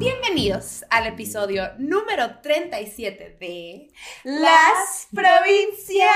Bienvenidos al episodio número 37 de Las provincianas.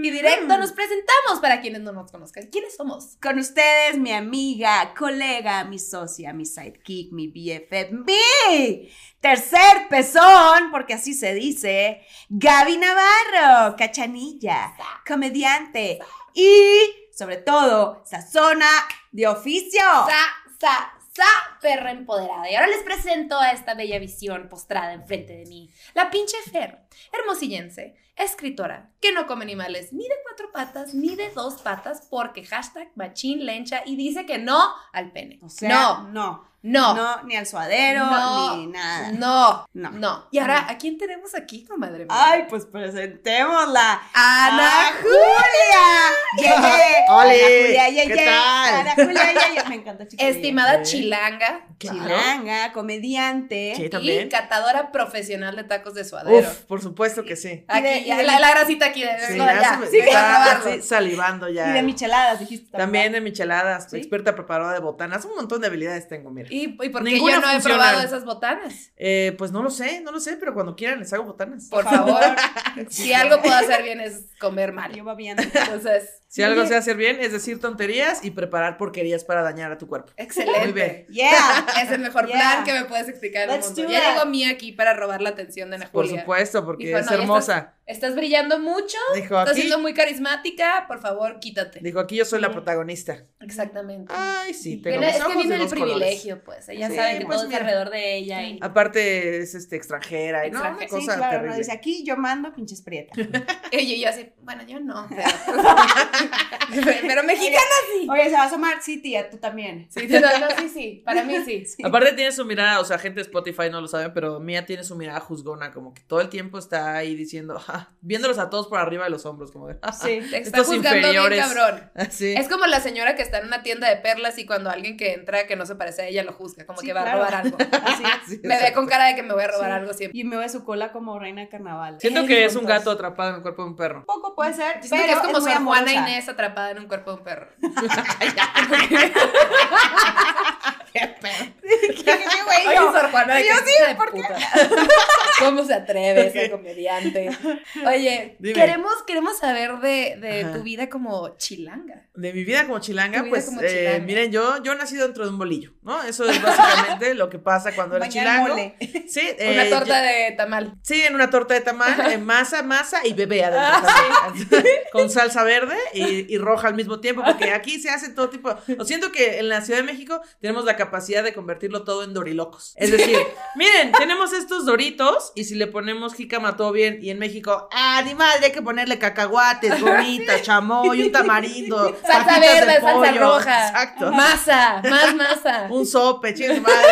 Y directo nos presentamos para quienes no nos conozcan. ¿Quiénes somos? Con ustedes, mi amiga, colega, mi socia, mi sidekick, mi BFF, mi tercer pezón, porque así se dice, Gaby Navarro, cachanilla, comediante y, sobre todo, sazona de oficio. Sa, sa, sa, perra empoderada. Y ahora les presento a esta bella visión postrada enfrente de mí. La pinche Fer, hermosillense, escritora, que no come animales ni de cuatro patas ni de dos patas porque hashtag machín lencha y dice que no al pene. O sea, no, no, no, no, ni al suadero, No, ni nada. no, No. no. Y ahora, ¿a quién tenemos aquí, comadre? mía? Ay, pues presentémosla. Ana ¡Ana Julia! ¡Yeye! ¡Ole! Ana Julia, yeye. ¿Qué tal? Ana Julia, yeye. Me encanta, chiquilla. Estimada chilanga Chilanga, comediante. Sí, y también. catadora profesional de tacos de suadero. Uf, por supuesto que sí. Aquí, Y de- y ya, de- la, la grasita aquí de Sí, no, ya ya, se me sí, está así salivando ya. Y de micheladas, dijiste. También de micheladas, ¿Sí? experta preparadora de botanas, un montón de habilidades tengo, mira. ¿Y, y por qué Ninguna yo no he probado esas botanas? Eh, pues no lo sé, no lo sé, pero cuando quieran les hago botanas. Por favor, si algo puedo hacer bien es comer mal. Yo va viendo. Entonces, Si algo sé hacer bien es decir tonterías y preparar porquerías para dañar a tu cuerpo. excelente. Muy bien. Yeah. Es el mejor Yeah. plan que me puedes explicar en el Let's mundo. do Ya that. llegó Mía aquí para robar la atención de Ana Por Julia. supuesto, porque Dijo, es "No, hermosa. Estás brillando mucho, Dijo estás aquí, siendo muy carismática, por favor, quítate. dijo aquí yo soy la protagonista. Exactamente. Ay, sí, tengo mis es que viene el colores. privilegio, pues. Ella Sí, sabe que pues todo es mira. alrededor de ella. Y... Aparte es este extranjera y no, Extranjera. Sí, cosa claro, no dice aquí yo mando pinches prietas. Y yo así, bueno, yo no. Pero, pero mexicana sí. Oye, se va a asomar, sí, tía, tú también. Sí, no, no, sí, sí. Para mí sí. Aparte tiene su mirada, o sea, gente de Spotify no lo sabe, pero Mía tiene su mirada juzgona, como que todo el tiempo está ahí diciendo, "Ah", viéndolos a todos por arriba de los hombros, como de, "Ah, Sí. Te está Estos juzgando inferiores. bien cabrón. así. Es como la señora que está en una tienda de perlas y cuando alguien que entra que no se parece a ella lo juzga, como Sí, que va claro. a robar algo. Así. Sí, Me ve con cara de que me voy a robar Sí. algo siempre. Y me ve su cola como reina de carnaval. Siento que es un gato atrapado en el cuerpo de un perro. Poco puede ser, pero que es como muy Sor Juana Inés atrapada en un cuerpo de un perro. ¿Qué, qué güey? Oye, Sor Juana, yo sí, ¿por qué? ¿Cómo se atreve ese comediante? Oye, Dime. queremos, queremos saber de, de tu vida como chilanga. De mi vida como chilanga, vida pues, como eh, chilanga. miren, yo, yo nací dentro de un bolillo, ¿no? Eso es básicamente lo que pasa cuando eres chilango. mole. Sí, Una eh, torta yo- de tamal. Sí, en una torta de tamal, en masa, masa y bebé adentro. Ah, también. Con salsa verde y, y roja al mismo tiempo, porque aquí se hace todo tipo. Lo siento que en la Ciudad de México tenemos la capacidad de convertirlo todo en dorilocos. Es decir, miren, tenemos estos doritos y si le ponemos jícama todo bien, y en México, ah, ni madre, hay que ponerle cacahuates, gomitas, chamoy, un tamarindo, Salsa fajitas de verde, salsa pollo. roja. Exacto. Masa, más masa. Un sope, chingue su madre.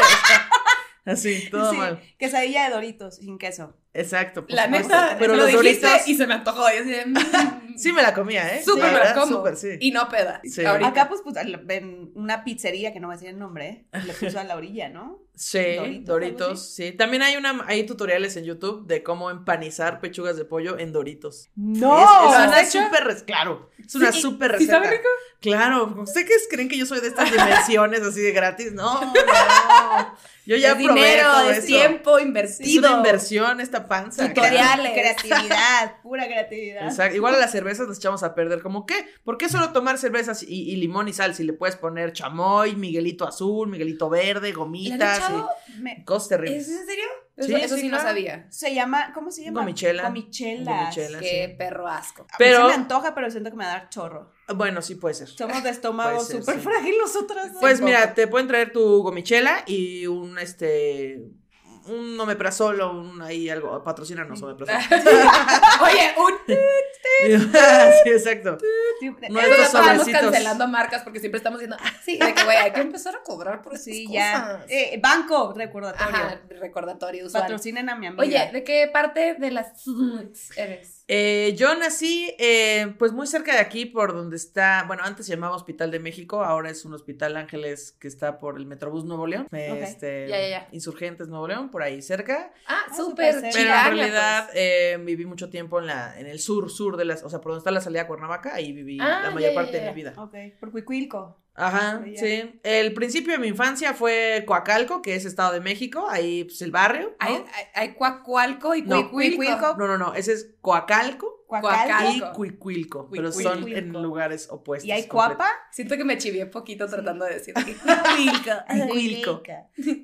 Así, todo Sí, mal. Quesadilla de Doritos sin queso. Exacto. La neta, pero lo los dijiste doritos. y se me antojó. Y así de, mm, Sí me la comía, ¿eh? Súper Sí, me la como. Súper, sí. Y no peda. Sí. Acá, pues, pues, en una pizzería, que no voy a decir el nombre, ¿eh? le puso a la orilla, ¿no? Sí, Doritos, sí. También hay una hay tutoriales en YouTube de cómo empanizar pechugas de pollo en Doritos. ¡No! es, es ¿Lo has una hecho? súper res- claro, es una Sí, súper ¿sí receta. sabe rico? Claro, ¿ustedes creen que yo soy de estas dimensiones así de gratis? No, no. Yo ya es probé dinero, todo es eso. tiempo Es invertido. una inversión esta panza. Tutoriales. Creatividad, pura creatividad. Exacto. Igual a las cervezas nos echamos a perder. ¿Cómo qué? ¿Por qué solo tomar cervezas y, y limón y sal? Si le puedes poner chamoy, Miguelito azul, Miguelito verde, ¿Le Me- cosas terribles. ¿Es en serio? Sí, Eso, eso sí, sí no sabía. Se llama, ¿cómo se llama? Gomichela. Gomichela. Qué sí. perro asco. A mí Pero- se me antoja, pero siento que me va a dar chorro. Bueno, sí puede ser. Somos de estómago súper sí. frágil nosotras. ¿no? Pues mira, te pueden traer tu gomichela y un este un omeprazol o un ahí algo, patrocínanos omeprazol. Oye, un. sí, exacto. Ya estamos cancelando marcas porque siempre estamos diciendo, ah, sí, de que güey, hay que empezar a cobrar por Sí, esas ya. cosas. Eh, banco, recordatorio. Ajá, recordatorio. Patrocinen a mi amiga. Oye, ¿de qué parte de las eres? Eh, yo nací, eh, pues muy cerca de aquí, por donde está, bueno, antes se llamaba Hospital de México, ahora es un Hospital Ángeles que está por el Metrobús Nuevo León, este, Ya, ya, ya. Insurgentes Nuevo León, por ahí cerca. Ah, Ah, súper. Pero en realidad pues. eh, viví mucho tiempo en la, en el sur, sur de las, o sea, por donde está la salida a Cuernavaca, ahí viví Ah, la mayor ya, ya, parte de mi vida. Ok, por Cuicuilco. Ajá, sí. El principio de mi infancia fue Coacalco, que es Estado de México, ahí pues el barrio. ¿no? Hay, hay, hay Cuacualco y No, Cuicuilco. Cuicuilco. No, no, no, ese es Coacalco Cuacalco. y. Cuicuilco, pero Cuicuilco. son en lugares opuestos. ¿Y hay cuapa? Siento que me chivié poquito tratando de decir Cuicuilco.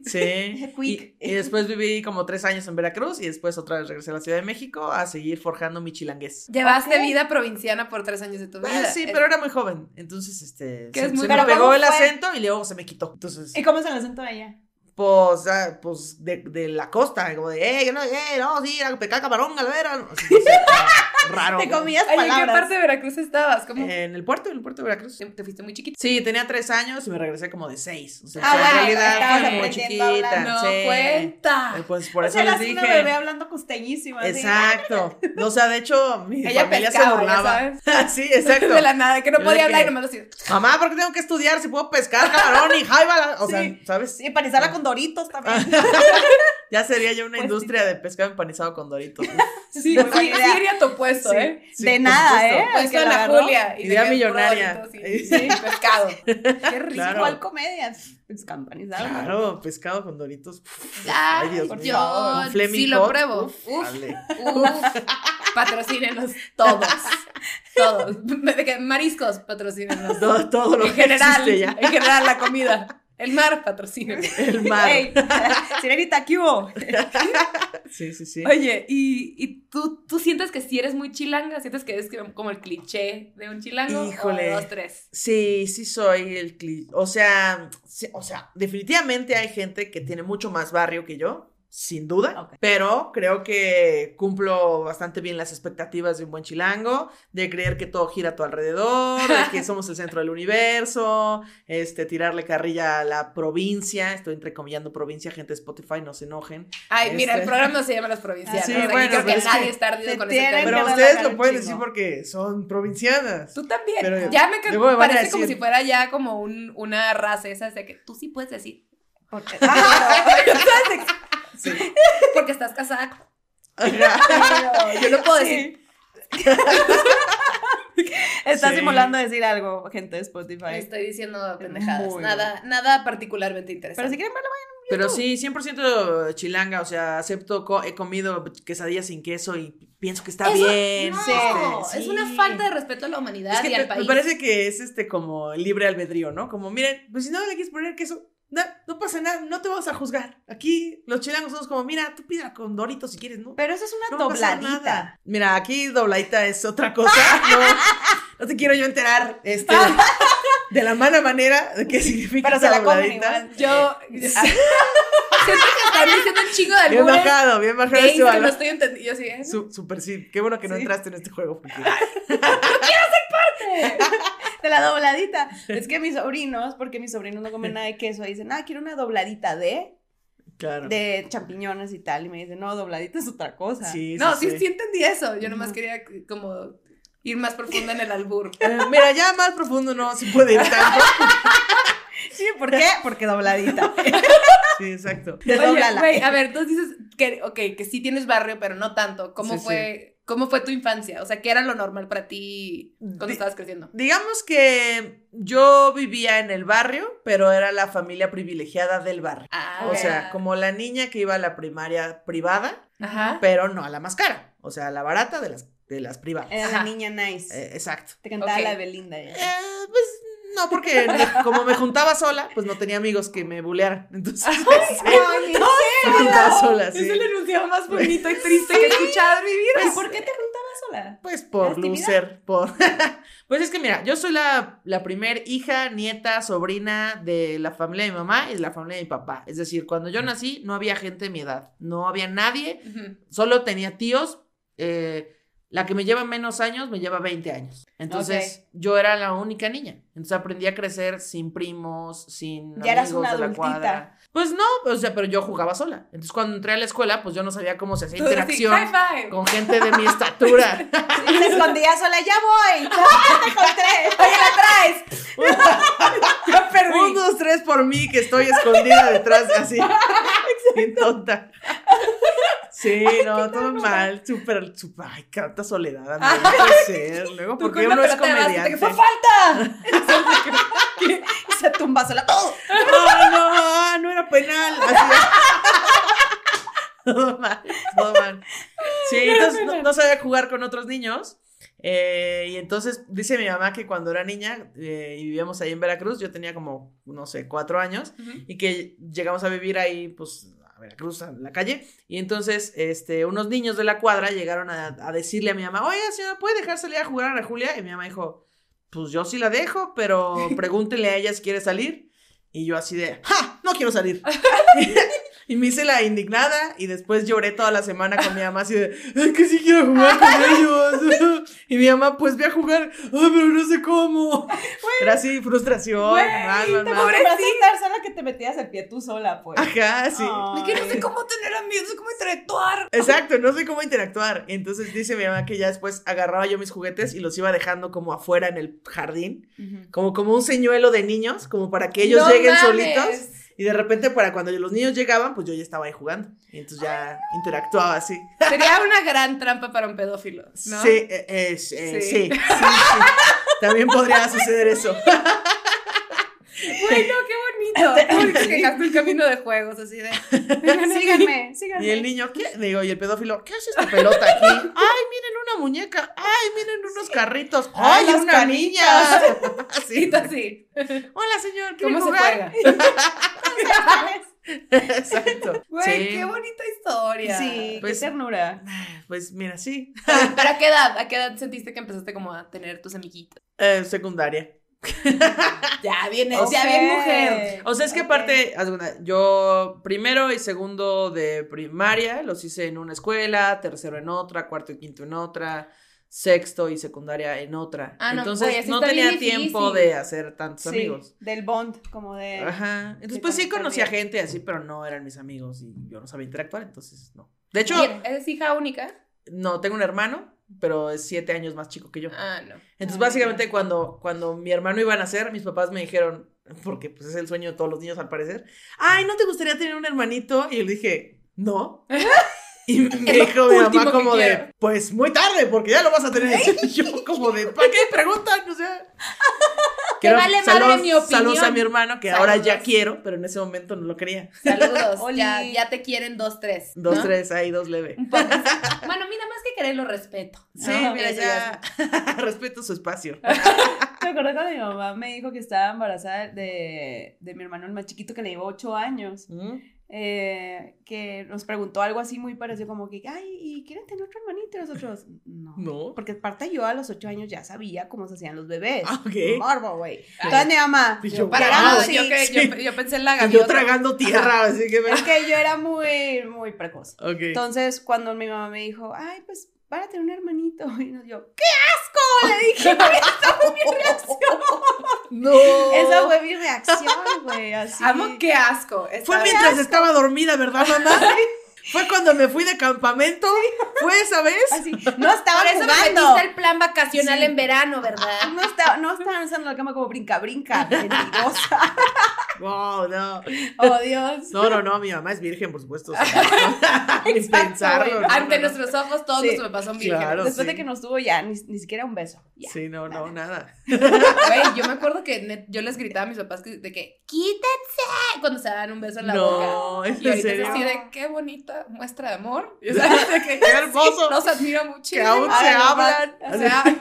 Sí. Cuic. Y, y después viví como tres años en Veracruz y después otra vez regresé a la Ciudad de México a seguir forjando mi chilangués. Llevaste vida provinciana por tres años de tu vida. Ah, sí, pero era muy joven. Entonces, este. Que Se, es muy- se Pero me pegó ¿cómo el fue? acento y luego se me quitó. Entonces, ¿Y cómo es el acento de allá? pues, ah, pues de, de la costa, como de, eh, no, eh, no, sí, a pecar camarón, galvera. Así, no sé, raro. Te comías Oye, ¿en qué palabras. parte de Veracruz estabas? ¿Cómo? En el puerto, en el puerto de Veracruz. te, te fuiste muy chiquito. Sí, tenía tres años y me regresé como de seis. O sea, Ah, en bueno, realidad fue muy aprendiendo a hablar. chiquita. No sí. cuenta. Pues por o eso sea, les eras una dije. bebé hablando costeñísima. así. Exacto. O sea, de hecho, mi Ella familia pescaba, se burlaba. sabes. sí, exacto. De la nada, que no podía hablar y nomás hacía. Mamá, ¿por qué tengo que estudiar si puedo pescar camarón y jaiba? O sea, Sí. ¿sabes? Sí, empanizarla con doritos también. Ya sería ya una Pues industria de pescado empanizado con doritos. Sí, sí, sí idea. iría a tu puesto, Sí, ¿eh? sí, de nada. ¿eh? Puesto en la. Julia. Y Idea millonaria. Doritos Sí, pescado. Qué rico. Claro. ¿Cuál comedias? Pues empanizado. Claro, pescado con doritos. Ay, Ay, Dios por mío. yo sí lo Hot, pruebo. uf, Uf, dale. uf. Patrocínenos todos. Todos. Mariscos, patrocínenos. Todo, todo lo En que general, ya. en general, la comida. El mar, patrocínenos. El mar. Ey, Sirenita, ¿qué hubo? Sí, sí, sí. Oye, ¿y, y tú, tú sientes que si eres muy chilanga? ¿Sientes que eres como el cliché de un chilango? Híjole. O dos, tres. Sí, sí soy el cli- O sea, sí, o sea, definitivamente hay gente que tiene mucho más barrio que yo, sin duda, Ok. pero creo que cumplo bastante bien las expectativas de un buen chilango, de creer que todo gira a tu alrededor, de que somos el centro del universo, este, tirarle carrilla a la provincia, estoy entrecomillando provincia, gente de Spotify, no se enojen. Ay, mira, el Este- programa no se llama Los Provincianos. Sí, o sea, y bueno, creo que nadie que está ardido con ese tema. Pero ustedes lo pueden decir porque son provincianas. Tú también. Pero ya me me parece como decir- si fuera ya como un, una raza esa de que tú sí puedes decir. Porque, Sí. Porque estás casada. Yo no puedo Sí. decir. Está Sí. simulando decir algo, gente de Spotify. Estoy diciendo pendejadas. Muy Nada, nada particularmente Pero interesante. si quieren verlo, Pero sí, 100% chilanga, o sea, acepto, co- he comido quesadillas sin queso y pienso que está Eso- bien. no, este, es sí. una falta de respeto a la humanidad Es que y me, al me país. parece que es este como libre albedrío, ¿no? Como, miren, pues si no le quieres poner queso, no, no pasa nada, no te vamos a juzgar. Aquí los chilangos somos como, mira, tú pídela con doritos si quieres, ¿no? pero eso es una No dobladita. Mira, aquí dobladita es otra cosa. No, no te quiero yo enterar este, de la mala manera de qué significa Pero se esa la dobladita. Yo siento que están diciendo un chingo de Bien bajado, bien bajado que no estoy entendiendo. Yo sí, ¿eh? Su- super sí. Qué bueno que no Sí. entraste en este juego. Porque... De la dobladita. Es que mis sobrinos, porque mis sobrinos no comen nada de queso, dicen, ah, quiero una dobladita de, Claro. de champiñones y tal. Y me dicen, no, dobladita es otra cosa. Sí, No, sí, sí, sí entendí eso. Yo nomás quería como ir más profunda en el albur. Eh, mira, ya más profundo no se puede ir tanto. Sí, ¿por qué? Porque dobladita. Sí, exacto. Oye, güey, a ver, entonces dices que, ok, que sí tienes barrio, pero no tanto. ¿Cómo Sí, fue, cómo fue tu infancia? O sea, ¿qué era lo normal para ti cuando estabas creciendo? Digamos que yo vivía en el barrio, pero era la familia privilegiada del barrio. Ah, O sea, como la niña que iba a la primaria privada, Ajá. pero no a la más cara. O sea, la barata de las, de las privadas. Era Ajá. la niña nice. Eh, exacto. Te cantaba la Belinda. ya. Eh, pues no, porque como me juntaba sola, pues no tenía amigos que me bulearan. Entonces, Ay, me juntaba sola, sí. Es el enunciado más bonito y triste que he escuchado en mi vida. ¿Y por qué te juntabas sola? Pues por lucer, por... pues es que mira, yo soy la, la primer hija, nieta, sobrina de la familia de mi mamá y de la familia de mi papá. Es decir, cuando yo nací no había gente de mi edad, no había nadie, solo tenía tíos. eh, la que me lleva menos años me lleva 20 años. Entonces yo era la única niña. Entonces aprendí a crecer sin primos, sin Ya eras una de la adultita. cuadra. Pues no, o sea, pero yo jugaba sola. Entonces cuando entré a la escuela, pues yo no sabía cómo se hacía Tú interacción five. con gente de mi estatura. Y se escondía sola, ya voy. Ya te encontré. Oye, la traes. Ya perdí. Un, dos, tres por mí, que estoy escondida detrás, así. Bien tonta. Sí, no, todo mal, súper, súper, ay, canta soledad, no puede ser. Luego, ¿por qué uno es comediante? Que ¡Fue falta! y se tumba sola. ¡Oh! No, no, no era penal. Todo mal, todo mal. Sí, entonces no, sabía jugar con otros niños. Eh, y entonces dice mi mamá que cuando era niña eh, y vivíamos ahí en Veracruz, yo tenía como, no sé, cuatro años, y que llegamos a vivir ahí, pues Veracruz, a la calle, y entonces, este, unos niños de la cuadra llegaron a, a decirle a mi mamá, oiga, señora, ¿puede dejar salir a jugar a Ana Julia? Y mi mamá dijo, pues yo sí la dejo, pero pregúntenle a ella si quiere salir. Y yo así de, ¡ja! No quiero salir. y me hice la indignada y después lloré toda la semana con mi mamá así de, ¡ay, que sí quiero jugar con ellos! y mi mamá, pues ve a jugar, ¡ay, pero no sé cómo! Era así, frustración, Güey, mal, mal, te mal. sola que te metías el pie tú sola, pues. Ajá, sí. Es que no sé cómo tener amigos, no sé cómo interactuar. Exacto, no sé cómo interactuar. Y entonces dice mi mamá que ya después agarraba yo mis juguetes y los iba dejando como afuera en el jardín, como, como un señuelo de niños, como para que ellos No lleguen mames. solitos. Y de repente, para cuando los niños llegaban, pues yo ya estaba ahí jugando. Y entonces ya interactuaba así. Sería una gran trampa para un pedófilo, ¿no? Sí, eh, eh, sí, eh, Sí. sí, sí, sí. También podría suceder eso. Bueno, qué bonito. Qué bonito que dejaste el camino de juegos, así de. Síganme, síganme. Y el niño, ¿qué? Digo, y el pedófilo, ¿qué hace esta pelota aquí? Ay, miren una muñeca. Ay, miren unos carritos. Ay, Ay, una niña. Así. Así. Hola, señor, ¿quiere ¿Cómo se jugar? juega? Exacto. Güey, sí. qué bonita historia. Sí, Pues- qué ternura. Pues mira, sí. ¿Pero a qué edad? ¿A qué edad sentiste que empezaste como a tener tus amiguitos? Eh, secundaria. Ya viene, Ok. ya bien mujer. O sea, es que aparte, yo primero y segundo de primaria los hice en una escuela, tercero en otra, cuarto y quinto en otra, sexto y secundaria en otra. Ah, no, Entonces no tenía tiempo de hacer tantos Sí, amigos. del bond, como de... Ajá. Entonces, de pues sí conocía gente así, pero no eran mis amigos y yo no sabía interactuar, entonces no. De hecho, ¿Y ¿Eres hija única? no, tengo un hermano, pero es siete años más chico que yo. Ah, no. Entonces, Ah, básicamente, cuando, cuando mi hermano iba a nacer, mis papás me dijeron, porque pues es el sueño de todos los niños al parecer, ay, ¿no te gustaría tener un hermanito? Y yo le dije, no. Y me dijo mi mamá como de, quiero. pues muy tarde, porque ya lo vas a tener. Y yo como de, ¿para qué preguntan? O sea... Te vale madre mi opinión. Saludos a mi hermano, que ahora ya Saludos. quiero, pero en ese momento no lo quería. Saludos. Ya, ya te quieren dos, tres. Dos, tres, ahí, dos leve. Bueno, mira, más que querer lo respeto. Sí, ¿no? mira, ya respeto su espacio. Me acuerdo cuando mi mamá me dijo que estaba embarazada de, de mi hermano el más chiquito que le llevó ocho años. ¿Mm? Eh, que nos preguntó algo así muy parecido como que, ay, ¿y quieren tener otro hermanito? Y nosotros, no. No. Porque aparte yo a los ocho años ya sabía cómo se hacían los bebés. Ah, ok. Morbo, güey. Entonces mi mamá, Y yo, yo, Para Wow, nada, sí, yo, que- sí. yo, yo pensé en la Y yo gaviota. tragando tierra, así que me... es que yo era muy, muy precoz. Ok. Entonces, cuando mi mamá me dijo, ay, pues, para tener un hermanito, y nos yo, ¡qué asco! Le dije, esa fue mi reacción. No. Esa fue mi reacción, güey, así. Amo, qué asco. Fue mientras estaba dormida, ¿verdad, mamá? Fue cuando me fui de campamento. ¿Fue esa vez? Así, no estaba Por eso me jugando. metiste el plan vacacional Sí. en verano, ¿verdad? No estaba, no estaban usando la cama como brinca, brinca, mentirosa. No, no. Oh, Dios. No, no, no, mi mamá es virgen, por supuesto. Ni pensarlo. no, Ante no, no. nuestros ojos, todos Sí. son vírgenes. Claro. Después de que nos tuvo ya, ni, ni siquiera un beso. Ya. Sí, no, no, nada. Güey, yo me acuerdo que yo les gritaba a mis papás que- de que quítense cuando se dan un beso en la No, boca. ¿es Y ahorita serio? es así de qué muestra de amor. O sea, que, Qué hermoso. Los admiro Que muchísimo. aún se Ay, hablan. O sea,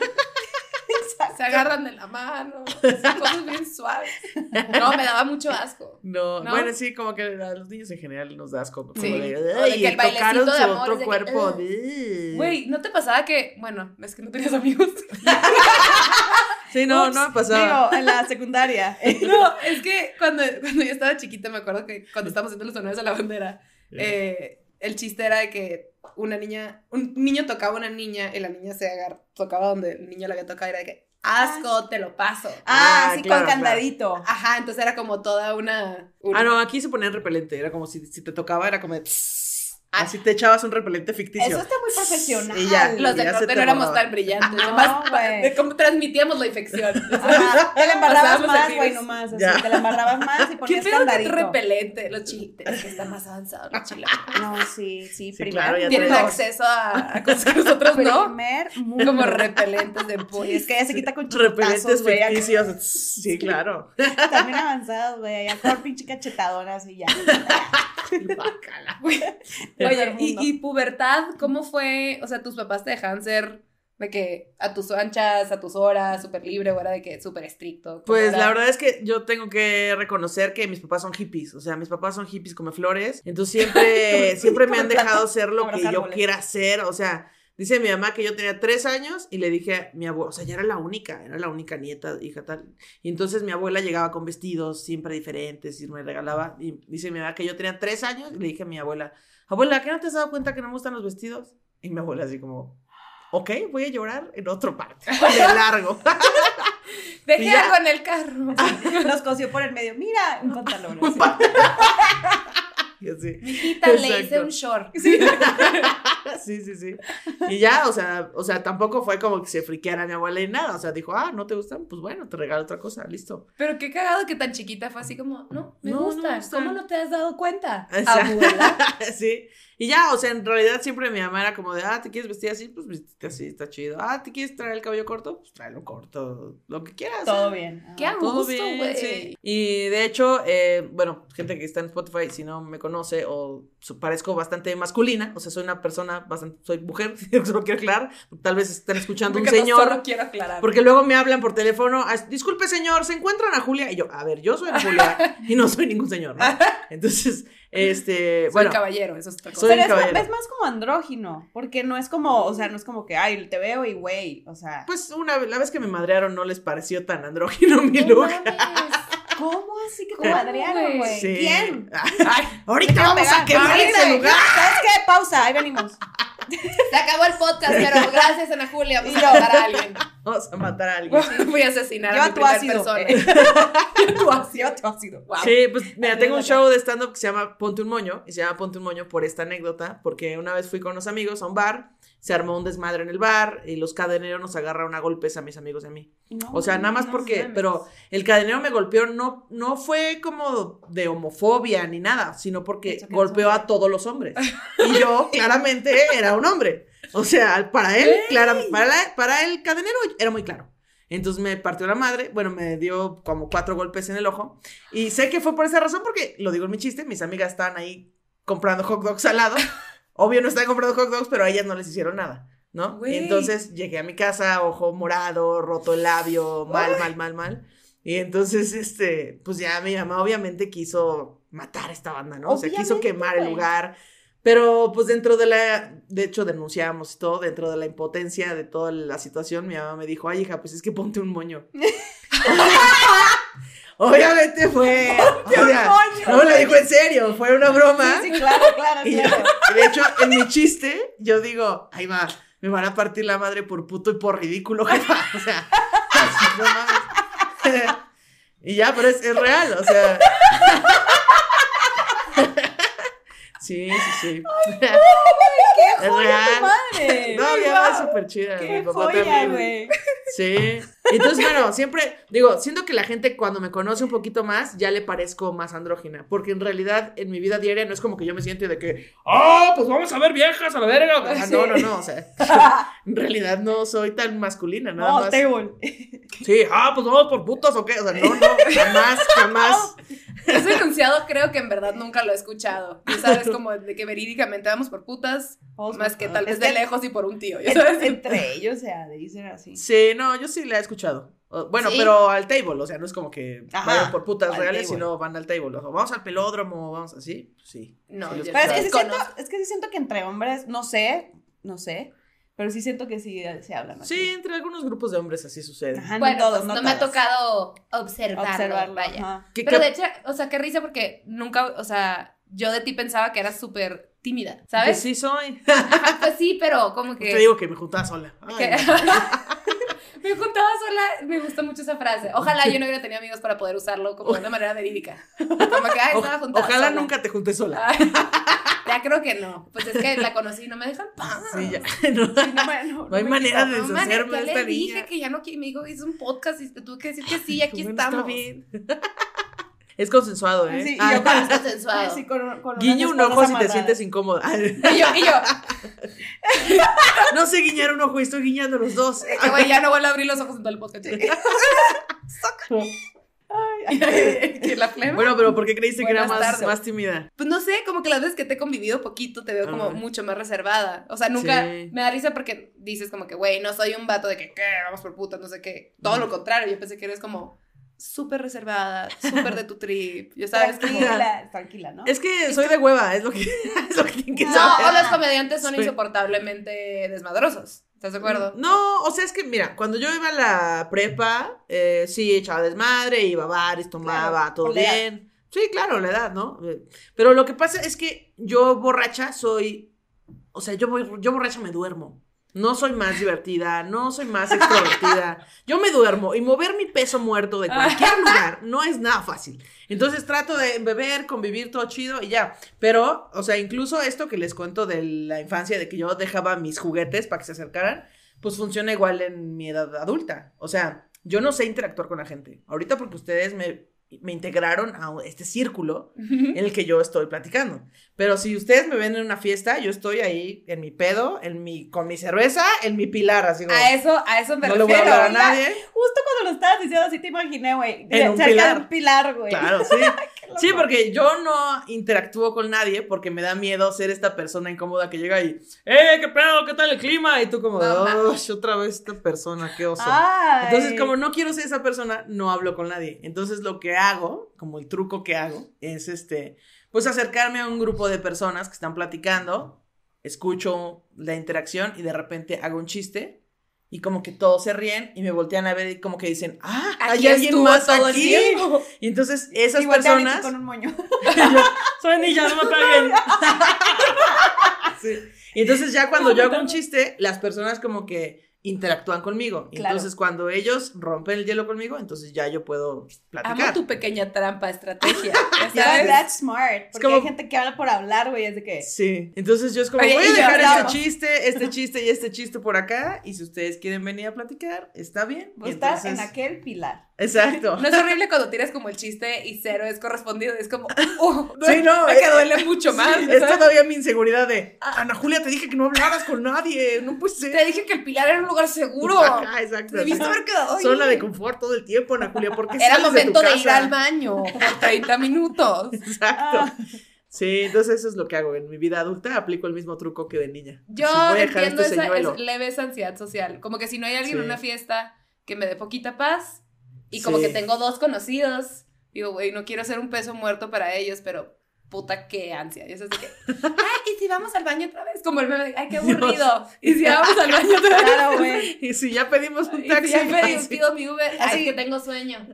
se agarran de la mano. Son cosas bien suaves. No, me daba mucho asco. No, ¿No? bueno, sí, como que a los niños en general nos da asco. Como Sí. de, de "Ay, que el tocaron de su otro que, cuerpo. Güey, ¿no te pasaba que, bueno, es que no tenías amigos? Sí, no, Ups, no me pasaba. Digo, en la secundaria. No, es que cuando, cuando yo estaba chiquita, me acuerdo que cuando estábamos haciendo los honores a la bandera, eh, el chiste era de que una niña, un niño tocaba a una niña y la niña se agar, tocaba donde el niño la había tocado y era de que, asco, te lo paso. Ah, Ah, sí, claro, con candadito. Ajá, entonces era como toda una... una- Ah, no, aquí se ponían repelente. Era como si, si te tocaba, era como de. Ah. Así te echabas un repelente ficticio. Eso está muy profesional. Y ya. Los de corte te no éramos tan brillantes, No, nomás de cómo transmitíamos la infección. Ajá, te la embarrabas más, güey, nomás. Así, te la embarrabas más y ¿Qué ponías pedo que candadito. repelente? Los chiles, es que está más avanzado los chilangos. No, sí, sí, Sí, primer claro, ya Tienen acceso a, a cosas que nosotros no. Primer mundo. Como repelentes de pollo. es que ya se quita con Repelentes acá ficticios. Sí, claro. También avanzados, güey. Allá con pinche cachetadonas y ya. Guácala. Oye, Tercer y, pubertad, ¿cómo fue? O sea, tus papás te dejaban ser de que a tus anchas, a tus horas, súper libre, o era de que súper estricto. ¿Cómo Pues era? la verdad es que yo tengo que reconocer que mis papás son hippies, o sea, mis papás son hippies come flores, entonces siempre, siempre me han dejado ser lo que yo quiera hacer, o sea, dice mi mamá que yo tenía tres años y le dije a mi abuela, o sea, ya era la única, era la única nieta, hija tal, y entonces mi abuela llegaba con vestidos siempre diferentes y me regalaba, y dice mi mamá que yo tenía tres años y le dije a mi abuela, abuela, ¿qué no te has dado cuenta que no me gustan los vestidos? Y mi abuela así como... Ok, voy a llorar en otro parte, de largo. Dejé algo en el carro. Los cosió por el medio. Mira, un pantalón. Y así. Mijita, le hice un short. Sí, sí, sí. Y ya, o sea, o sea, tampoco fue como que se friqueara mi abuela y nada. O sea, dijo, ah, ¿no te gustan? Pues bueno, te regalo otra cosa, listo. Pero qué cagado que tan chiquita fue así como, no, me No, no gustan. ¿Cómo no te has dado cuenta? O sea, Abuela. sí. Y ya, o sea, en realidad siempre mi mamá era como de, ah, ¿te quieres vestir así? Pues vestite así, está chido. Ah, ¿te quieres traer el cabello corto? Pues tráelo corto, lo que quieras. Todo ¿eh? bien. Qué Todo gusto, bien, güey. sí. Y de hecho, eh, bueno, gente que está en Spotify, si no me conoce o su- parezco bastante masculina, o sea, soy una persona bastante, soy mujer, solo quiero aclarar, tal vez estén escuchando un no señor. solo quiero aclarar. Porque luego me hablan por teléfono, "Ah, disculpe señor, ¿se encuentran a Julia? Y yo, a ver, yo soy Julia y no soy ningún señor, ¿no? Entonces, este, Soy bueno, caballero, eso es otra cosa. Soy Pero un es, ma- caballero. es más como andrógino, porque no es como, o sea, no es como que, ay, te veo y güey, o sea, pues una la vez que me madrearon no les pareció tan andrógino mi look. mames. ¿cómo así que ¿Cómo, Adriano, güey? Sí. ¿Quién? Ay, ahorita vamos a pegar. quemar Ahorita, ese lugar. ¿Sabes qué? Pausa, ahí venimos. Se acabó el podcast, pero gracias, Ana Julia. A yo. matar a alguien. Vamos a matar a alguien. Voy a asesinar Yo a mi tu ácido. persona. eh. Tu ácido. Tu ácido. Wow. Sí, pues mira, tengo un show de stand-up que se llama Ponte un Moño, y se llama Ponte un Moño por esta anécdota, porque una vez fui con unos amigos a un bar, se armó un desmadre en el bar, y los cadeneros nos agarraron a golpes a mis amigos y a mí. No, O sea, nada más no porque, pero el cadenero me golpeó, no, no fue como de homofobia ni nada, sino porque golpeó a todos los hombres. Y yo, claramente, era un hombre. O sea, para él, clara- para, la- para el cadenero era muy claro. Entonces me partió la madre, bueno, me dio como cuatro golpes en el ojo. Y sé que fue por esa razón, porque lo digo en mi chiste, mis amigas estaban ahí comprando hot dogs al lado. Obvio no estaban comprando hot dogs, pero a ellas no les hicieron nada, ¿no? Güey. Y entonces llegué a mi casa, ojo morado, roto el labio, mal, mal, mal, mal. Y entonces, este, pues ya mi mamá obviamente quiso matar a esta banda, ¿no? O sea, quiso Obviamente, quemar el güey. lugar. Pero pues dentro de la, de hecho denunciamos todo, dentro de la impotencia de toda la situación, mi mamá me dijo, ay hija, pues es que ponte un moño. Obviamente fue, o sea, moño, no me lo dijo en serio, fue una broma. Sí, sí, claro, claro, Y claro. de hecho, en mi chiste, yo digo, ahí va, me van a partir la madre por puto y por ridículo, jefa. O sea, así, no mames. Y ya, pero es, es real, o sea. Sí, sí, sí. ¡Qué Es joya real. tu madre! No, mamá es súper chida. ¡Qué mi papá joya, güey! Sí. Entonces, bueno, siempre digo, siento que la gente cuando me conoce un poquito más, ya le parezco más andrógina. Porque en realidad, en mi vida diaria, no es como que yo me siento de que, ¡ah, pues vamos a ver viejas a la verga! O sea, No, no, no. O sea, en realidad no soy tan masculina, nada No, más. table. Sí, ah, pues vamos por putos o qué. O sea, no, no, jamás, jamás. Ese enunciado creo que en verdad nunca lo he escuchado. Y sabes, como de que verídicamente vamos por putas, más que tal vez de lejos y por un tío. ¿ya sabes? Entre ellos, o sea, dicen así. Sí, no, yo sí la he escuchado. Bueno, ¿Sí? pero al table, o sea, no es como que Ajá, vayan por putas al reales, table. sino van al table. O sea, vamos al pelódromo, vamos así. Pues sí. No, Sí, Pero es que, sí siento, es que sí siento que entre hombres, no sé, no sé, pero sí siento que sí se hablan así. Sí, entre algunos grupos de hombres así sucede. Ajá, Bueno, no todos, pues, no, no me ha tocado observarlo, observarlo. vaya. ajá. ¿Qué- Pero qué- de hecho, o sea, qué risa porque nunca, o sea, yo de ti pensaba que eras súper tímida, ¿sabes? Pues sí soy. Ajá, pues sí, pero como que... Te digo que me juntaba sola. Ay, no. me juntaba sola, me gusta mucho esa frase. Ojalá yo no hubiera tenido amigos para poder usarlo como de una manera verídica. Como que, ay, estaba juntada ojalá sola. nunca te juntes sola. Ay, ya creo que no. Pues es que la conocí y no me dejan paz. Sí, ya. No, No, me- no, no hay manera de deshacerme de esta le dije que ya no, me dijo, es un podcast y tuve que decir que sí, aquí estamos. Está bien. Es consensuado, ¿eh? Sí, y Ah, yo con- consensuado. Ay, sí, con- con Guiña un ojo si te sientes incómoda. Y yo, y yo, No sé guiñar un ojo y estoy guiñando los dos. güey, ya no vuelvo a abrir los ojos en todo el podcast. amarradas. Ay, ¿Que la flema? Bueno, pero ¿por qué creíste que era más, más tímida? Pues no sé, como que las veces que te he convivido poquito te veo como Ajá. mucho más reservada. O sea, nunca Sí. me da risa porque dices como que, güey, no soy un vato de que, ¿qué? Vamos por putas, no sé qué. Todo lo contrario, yo pensé que eres como súper reservada, súper de tu trip. Ya sabes, como... Tranquila, tranquila, ¿no? Es que soy de hueva, es lo que, es lo que tienen que No, saber. o los comediantes son insoportablemente desmadrosos. ¿Estás de acuerdo? No, o sea, es que, mira, cuando yo iba a la prepa, eh, sí, echaba desmadre, iba a bares, tomaba, Claro, todo bien. Sí, claro, la edad, ¿no? Eh, Pero lo que pasa es que yo borracha soy, o sea, yo, voy, yo borracha me duermo. No soy más divertida, no soy más extrovertida. Yo me duermo y mover mi peso muerto de cualquier lugar no es nada fácil. Entonces trato de beber, convivir todo chido y ya. Pero, o sea, incluso esto que les cuento de la infancia, de que yo dejaba mis juguetes para que se acercaran, pues funciona igual en mi edad adulta. O sea, yo no sé interactuar con la gente. Ahorita porque ustedes me, me integraron a este círculo en el que yo estoy platicando. Pero si ustedes me ven en una fiesta, yo estoy ahí en mi pedo, en mi, con mi cerveza, en mi pilar, así como, A eso, a eso me no le voy a refiero. hablar a nadie. Justo cuando lo estabas diciendo así te imaginé, güey. En un pilar. de un pilar, güey. Claro, sí. Sí, porque yo no interactúo con nadie porque me da miedo ser esta persona incómoda que llega y, ¡eh, qué pedo! ¿Qué tal el clima? Y tú como, No ¡oh, otra vez esta persona, qué oso! Ay. Entonces, como no quiero ser esa persona, no hablo con nadie. Entonces, lo que hago, como el truco que hago, es este, pues acercarme a un grupo de personas que están platicando, escucho la interacción y de repente hago un chiste. Y como que todos se ríen y me voltean a ver y como que dicen, ah, hay Aquí alguien estuvo más todo el aquí. tiempo. Y entonces esas Y personas... con un moño. No me. Sí. Y entonces ya cuando yo hago un chiste, las personas como que interactúan conmigo. Claro. Entonces cuando ellos rompen el hielo conmigo, entonces ya yo puedo platicar. Amo tu pequeña trampa, estrategia. Sabes. that's smart. Porque como- hay gente que habla por hablar, güey. Es de que. Sí, entonces yo es como, Oye, voy a dejar este chiste, este chiste y este chiste por acá. Y si ustedes quieren venir a platicar, está bien. Vos estás en aquel pilar. Exacto. No es horrible cuando tiras como el chiste y cero es correspondido. Es como, uh, Sí, no, es que eh, duele mucho más. Sí, es todavía mi inseguridad de, Ana Julia, te dije que no hablaras con nadie, no puede ser. Te dije que el pilar era un lugar seguro. Ajá, exacto. Debiste haber quedado ahí. Zona de confort todo el tiempo, Ana Julia, ¿por qué Era de momento de, ir al baño por 30 minutos. Exacto. Ah. Sí, entonces eso es lo que hago. En mi vida adulta aplico el mismo truco que de niña. Yo voy a dejar entiendo este esa leve esa ansiedad social. Como que si no hay alguien en una fiesta que me dé poquita paz y como Sí. que tengo dos conocidos, digo, güey, no quiero ser un peso muerto para ellos, pero puta qué ansia. Y eso es de que, ay, ¿y si vamos al baño otra vez? Como el meme de, ay, qué Dios. aburrido. Y si vamos al baño otra vez. Claro, güey. Y si ya pedimos un Y taxi. si ya pedí, pido mi Uber, ay, Así- es que tengo sueño.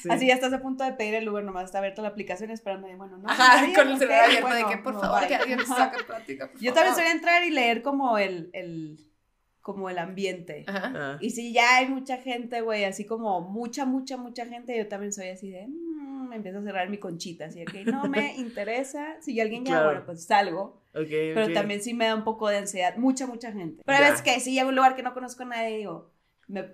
Sí. Así ya estás a punto de pedir el Uber, nomás está abierta la aplicación esperando. Y bueno, no. Ajá, con el celular abierto bueno, de que, por no, favor, bye. que alguien saque plática, por Yo también favor. soy entrar y leer como el, el, como el ambiente. Ajá. Ah. Y si ya hay mucha gente, güey, así como mucha, mucha, mucha gente, yo también soy así de, mm, me empiezo a cerrar mi conchita, así de que no me interesa. Si alguien ya, Claro. bueno, pues salgo. Ok, Pero ok. también sí me da un poco de ansiedad, mucha, mucha gente. Pero a veces que si llego a un lugar que no conozco a nadie, digo, ¿me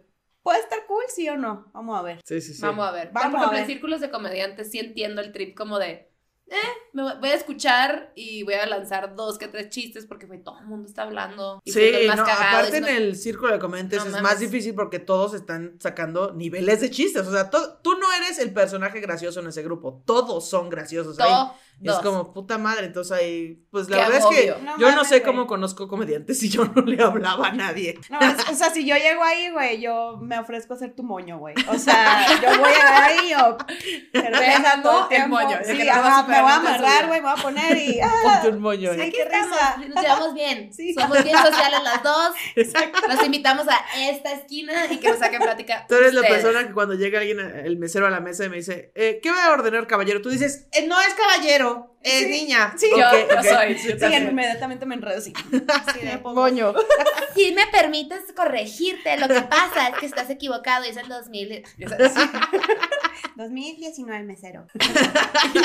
puede estar cool, sí o no? Vamos a ver. Sí, sí, sí. Vamos a ver. Vamos por a ejemplo, ver. en círculos de comediantes sí entiendo el trip como de, eh, me voy a escuchar y voy a lanzar dos que tres chistes porque güey, todo el mundo está hablando. Y Sí, más no, cagado, aparte en el círculo de comediantes No es mames. más difícil porque todos están sacando niveles de chistes. O sea, to- tú no eres el personaje gracioso en ese grupo. Todos son graciosos. ahí. Es como puta madre. Entonces ahí, pues la Qué verdad es que No yo no sé cómo conozco comediantes si yo no le hablaba a nadie. No, es- o sea, si yo llego ahí, güey, yo me ofrezco a ser tu moño, güey. O sea, yo voy a ahí, Dejando todo el moño, Sí, ajá, me voy a amarrar, güey, me voy a poner y... ah, Ponte un moño sí, risa. Nos llevamos bien. Sí. Somos bien sociales las dos. Exacto. Los invitamos a esta esquina y que nos saquen plática. Tú eres la persona que cuando llega alguien, el mesero a la mesa y me dice, eh, ¿qué va a ordenar caballero? Tú dices, "Eh, no es caballero, es Sí. niña. Sí. Yo, Ok, yo ok. soy. Yo Sí, inmediatamente me enredo así. De Moño. Si me permites corregirte, lo que pasa es que estás equivocado y es el 2000. Ya sabes. 2019 mesero.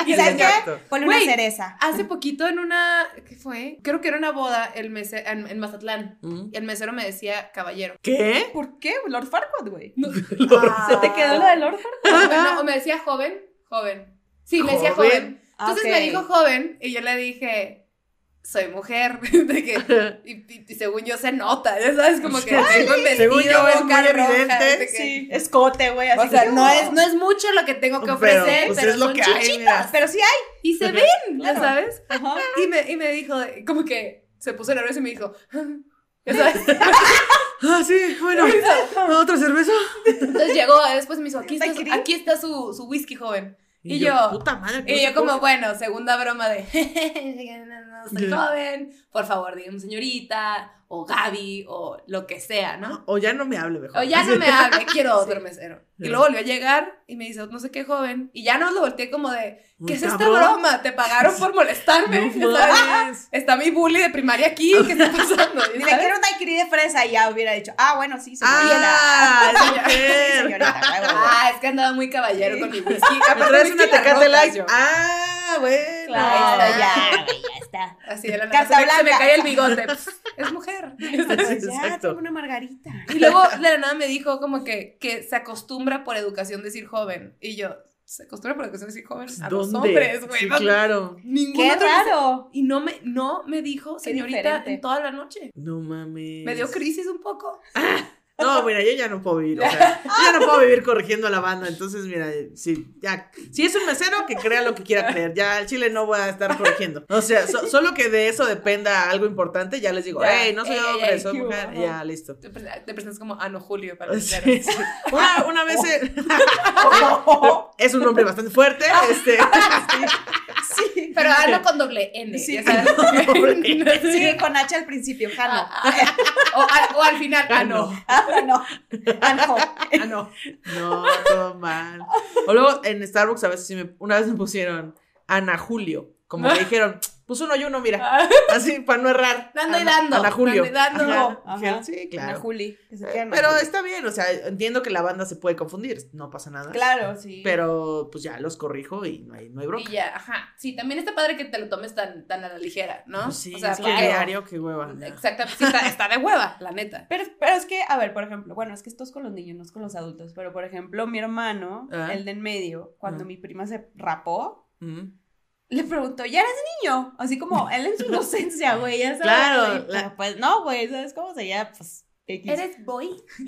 ¿Y sabes qué? Exacto. Ponle una cereza. Hace poquito en una. ¿Qué fue? Creo que era una boda el mese- en, en Mazatlán. Mm. El mesero me decía caballero. ¿Qué? ¿Por qué? Lord Farquaad, güey. No, ¿Se te quedó lo de Lord Farquaad? no, o me decía joven. Joven. Sí, me decía Joven. Entonces Ah, me ok. dijo joven y yo le dije. soy mujer, de que, y, y- y según yo se nota, ya sabes, como que tengo un vestido, Según yo es muy evidente. de que- Sí, escote, güey, así O sea, que- no es, no es mucho lo que tengo que Pero, ofrecer, pues, pero, es lo son que hay, chichitas. mira. Pero sí hay. Y se ven, ya Claro. sabes. Ajá. Y me, y me dijo, como que se puso nervioso y me dijo, ya sabes. Ah, sí, bueno. ¿Otra cerveza? Entonces llegó, después me dijo, aquí está, aquí está su, su whisky joven. Y yo- puta madre. Y yo como, bueno, segunda broma de, no, soy joven, por favor, dígame señorita, o Gaby, o lo que sea, ¿no? O ya no me hable mejor. O ya no me hable, quiero otro mesero. Y luego volvió a llegar y me dice, no sé qué joven. Y ya no lo volteé como de, ¿qué es esta broma? ¿Te pagaron por molestarme? No. Está mi bully de primaria aquí, ¿qué está pasando? Dile, quiero un daiquiri de fresa y ya hubiera dicho, ah, bueno, sí, señorita. Ah, Sí, señorita. Ah, es que andaba muy caballero con mi whisky. ¿Me Aparte, traes una tecate light? yo. Ah, bueno. Claro, Ahí está. ya, ya está. Así de la nada. Se me, se me cae el bigote. Es mujer. Ya, tengo una margarita. Y luego de la nada me dijo como que, que se acostumbra por educación decir joven. Y yo, ¿se acostumbra por educación decir joven? A los ¿Dónde? hombres, güey. Sí, No- claro. ningún Qué otro- raro. Y no me, no me dijo señorita en toda la noche. No mames. Me dio crisis un poco. No, mira, yo ya no puedo vivir. O sea, yo ya no puedo vivir corrigiendo a la banda. Entonces, mira, sí, ya. Si es un mesero, que crea lo que quiera creer. Ya al chile no voy a estar corrigiendo. O sea, so- solo que de eso dependa algo importante, ya les digo, hey, no soy Ey, hombre, ey, soy ¿qué mujer. Ya, listo. Te, pre- te presentas como Ano Julio para los Sí. Una, una vez es un hombre bastante fuerte. Este, Sí. Pero Ano con doble N. Sí. ya sabes. Sí, con H al principio, Jano. Ah, ah, o, al- o al final, Ano. Ah, no. Ah, no. Ano. no, todo mal. O luego en Starbucks a veces sí me, una vez me pusieron Ana Julio. Como que dijeron, puso uno y uno, mira. Así, para no errar. Dando y dando, Ana Julio. dando y dando. Ajá. Ajá. Dijeron, Sí, Ana claro. Juli. que se Eh, queda Ana Pero Juli. está bien, o sea, entiendo que la banda se puede confundir, no pasa nada. Claro, sí. Pero pues ya los corrijo y no hay, no hay bronca. Y ya, ajá. Sí, también está padre que te lo tomes tan, tan a la ligera, ¿no? Pues sí, o sea, es que porque- diario, qué hueva. ya. Exactamente, sí, está, está de hueva, la neta. Pero, pero es que, a ver, por ejemplo, bueno, es que esto es con los niños, no es con los adultos, pero por ejemplo, mi hermano, Ah. el de en medio, cuando Ah. mi prima se rapó, Mm. Le preguntó, ¿ya eres niño? Así como, él en su inocencia, güey, ya sabes. Claro, la- Pues no, güey, ¿sabes cómo se llama? Pues, X. ¿Eres boy?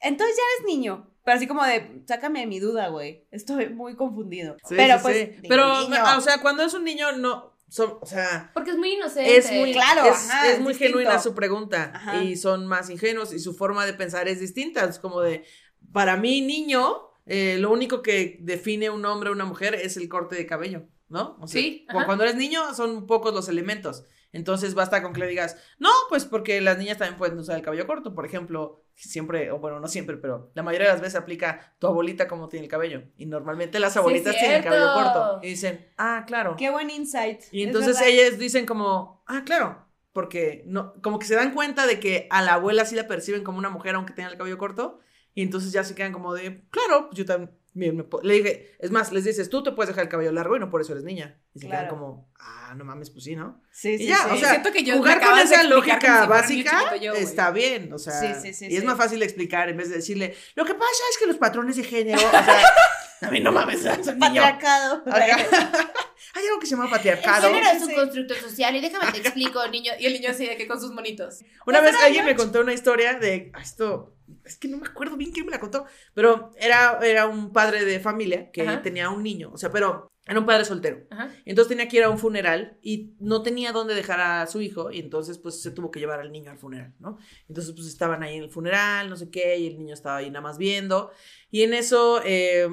Entonces ya eres niño. Pero así como de, sácame de mi duda, güey. Estoy muy confundido. Sí, pero sí, pues, sí. Pero, niño. o sea, cuando es un niño, no. son- o sea, Porque es muy inocente. es muy, Claro, es, ajá, es es muy distinto. genuina su pregunta. Ajá. Y son más ingenuos y su forma de pensar es distinta. Es como de, para mí, niño, eh, lo único que define un hombre o una mujer es el corte de cabello, ¿no? O sea, Sí, ajá. Cuando eres niño son pocos los elementos. Entonces basta con que le digas, no, pues porque las niñas también pueden usar el cabello corto. Por ejemplo, siempre, o bueno, no siempre, pero la mayoría de las veces aplica tu abuelita como tiene el cabello. Y normalmente las Sí, abuelitas tienen el cabello corto. Y dicen, ah, claro. Qué buen insight. Y es entonces ellas dicen como, ah, claro, porque no, como que se dan cuenta de que a la abuela sí la perciben como una mujer aunque tenga el cabello corto, y entonces ya se quedan como de, claro, yo también me puedo-". Le dije, es más, les dices, tú te puedes dejar el cabello largo y no por eso eres niña. Y se quedan como, ah, no mames, pues sí, ¿no? Sí, Y sí, ya, sí. o sea, Siento que yo me jugar con esa lógica si básica yo, está bien, o sea, Sí, sí, sí, y es más fácil de explicar en vez de decirle, lo que pasa es que los patrones de género, o sea, a mí no mames, es un niño. Patriarcado. Hay algo que se llama El patriarcado. género es un Sí. constructo social y déjame te explico, niño. Y el niño así de que con sus monitos. Una vez alguien me contó una historia de ah, esto, es que no me acuerdo bien quién me la contó, pero era, era un padre de familia que Ajá. tenía un niño, o sea, pero era un padre soltero. Ajá. Entonces tenía que ir a un funeral y no tenía dónde dejar a su hijo y entonces pues se tuvo que llevar al niño al funeral, ¿no? Entonces pues estaban ahí en el funeral, no sé qué, y el niño estaba ahí nada más viendo y en eso eh,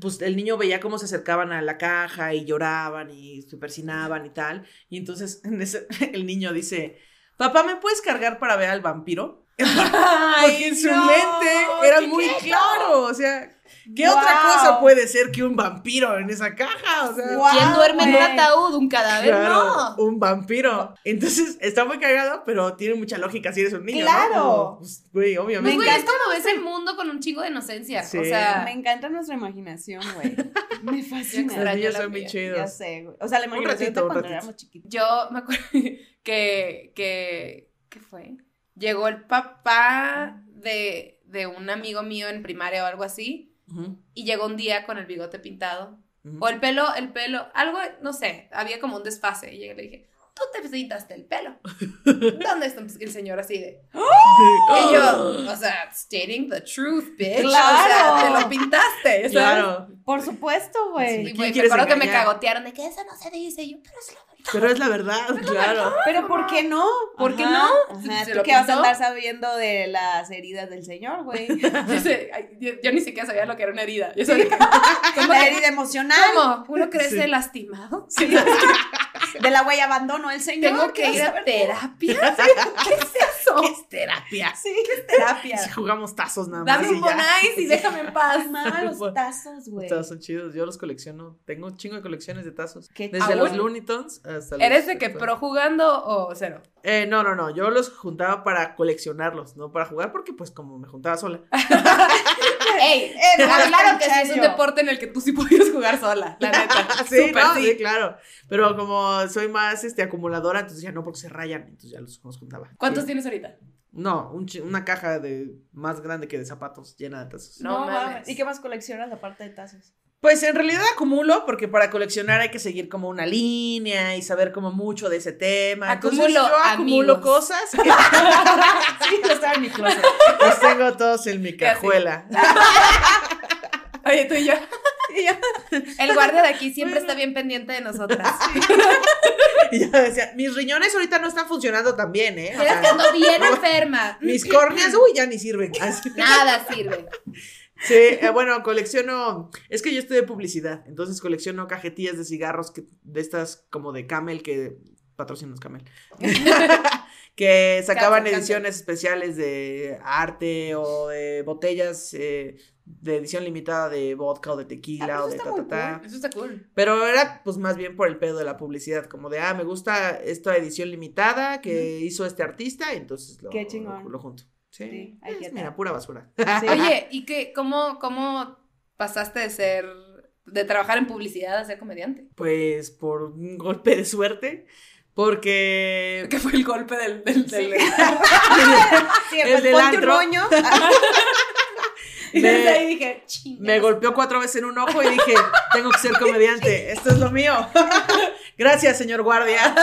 pues el niño veía cómo se acercaban a la caja y lloraban y se persinaban y tal y entonces en ese, el niño dice, papá, ¿me puedes cargar para ver al vampiro? Porque en su no, mente era muy claro, o sea, ¿qué Wow. otra cosa puede ser que un vampiro en esa caja? O sea, Wow. ¿Quién duerme en un ataúd? ¿Un cadáver? Claro, No. un vampiro. Entonces, está muy cagado, pero tiene mucha lógica si eres un niño, Claro. ¿no? Como, pues, güey, Pues, obviamente. güey, es como ves el mundo con un chingo de inocencia. Sí. O sea, Me encanta nuestra imaginación, güey. Me fascina. Los niños son bien mía, chidos. Ya sé, güey. O sea, la imaginación ratito, de cuando éramos chiquitos. yo me acuerdo que, que, ¿qué fue? Llegó el papá de, de un amigo mío en primaria o algo así Y llegó un día con el bigote pintado. O el pelo, el pelo, algo, no sé, había como un desfase. Y llegué y le dije, tú te pintaste el pelo. ¿Dónde está el señor así de? Y yo, o sea, stating the truth, bitch. O sea, Claro. te lo pintaste, ¿sabes? Claro. Por supuesto, güey. Y ¿Quién güey, me acuerdo que me cagotearon de que eso no se dice. Y yo, pero es la verdad. Pero es la verdad, claro. Pero ¿por qué no? ¿Por qué no? Ajá, ¿Se ¿Tú qué vas a andar sabiendo de las heridas del señor, güey? Ay, yo, yo ni siquiera sabía lo que era una herida. Yo sabía que, ¿cómo, La que- herida emocional. ¿Cómo? ¿Uno crece Sí. lastimado? De la güey abandonó el señor. ¿Tengo ¿qué que ir a terapia? ¿Qué es eso? Es terapia. Sí, ¿qué es terapia? Si jugamos tazos nada más. Dame un bonais y déjame en paz. Mamá, los tazos, güey. Los tazos son chidos, yo los colecciono. Tengo un chingo de colecciones de tazos. ¿Qué Desde ¿Aún? los Looney Tunes hasta los. ¿Eres de que pro jugando o cero? Eh, no, no, no. Yo los juntaba para coleccionarlos, no para jugar, porque pues como me juntaba sola. ¡Ey! Eh, ah, no, claro que sí, es un deporte en el que tú sí podías jugar sola, la neta. sí, no, sí. sí, claro. Pero como soy más este acumuladora, entonces ya no porque se rayan, entonces ya los, los juntaba. ¿Cuántos Sí. tienes ahorita? No, un una caja de más grande que de zapatos llena de tazos. No No, mames. ¿Y qué más coleccionas aparte de tazos? Pues en realidad acumulo, porque para coleccionar hay que seguir como una línea y saber como mucho de ese tema. Entonces, Acumulo yo acumulo amigos. cosas. Sí, lo estaba en mi closet. Los tengo todos en mi cajuela. Oye, tú y yo. El guardia de aquí siempre está bien pendiente de nosotras. Y yo decía, mis riñones ahorita no están funcionando tan bien, ¿eh? O sea, que bien enferma. mis córneas, uy, ya ni sirven. Nada sirve. Sí, eh, bueno, colecciono, es que yo estudié publicidad, entonces colecciono cajetillas de cigarros que, de estas como de Camel que patrocinos Camel. que sacaban ediciones especiales de arte o de botellas eh, de edición limitada de vodka o de tequila Ah, o de ta, ta, ta. Eso está cool. Pero era pues más bien por el pedo de la publicidad, como de, ah, me gusta esta edición limitada que hizo este artista, y entonces lo, Qué lo junto. Sí, Sí, ahí es, está. mira, pura basura. Sí. Oye, ¿y qué, cómo, cómo pasaste de ser, de trabajar en publicidad a ser comediante? Pues por un golpe de suerte, porque ¿Qué fue el golpe del, del, del- Sí, El pues del ponte un antro. Y Me- desde ahí dije, me golpeó cuatro veces en un ojo y dije, tengo que ser comediante, esto es lo mío. Gracias, señor guardia,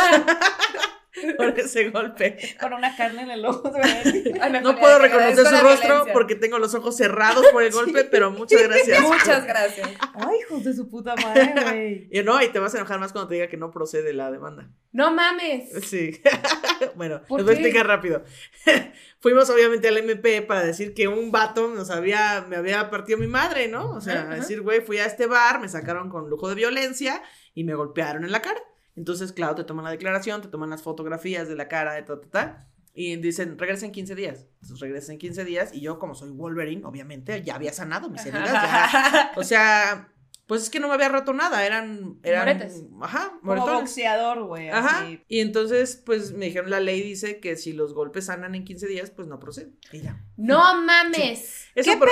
por ese golpe. Con una carne en el ojo. güey. Ay, No puedo reconocer su rostro violencia. porque tengo los ojos cerrados por el golpe, pero muchas gracias. Muchas gracias. Ay, hijos de su puta madre, güey. Y no, y te vas a enojar más cuando te diga que no procede la demanda. No mames. Sí. bueno, ¿Por les voy a explicar rápido. Fuimos obviamente al MP para decir que un vato nos había, me había partido mi madre, ¿no? O sea, decir, güey, fui a este bar, me sacaron con lujo de violencia y me golpearon en la cara. Entonces, claro, te toman la declaración, te toman las fotografías de la cara, de ta, ta, ta. Y dicen, regresa en 15 días. Entonces regresa en 15 días y yo, como soy Wolverine, obviamente, ya había sanado mis heridas. ya. O sea, pues es que no me había roto nada, eran... eran Moretes. Ajá, Como moretones. boxeador, güey. Ajá. así. Y entonces, pues me dijeron, la ley dice que si los golpes sanan en 15 días, pues no procede. Y ya. No mames. Eso ¿Qué por-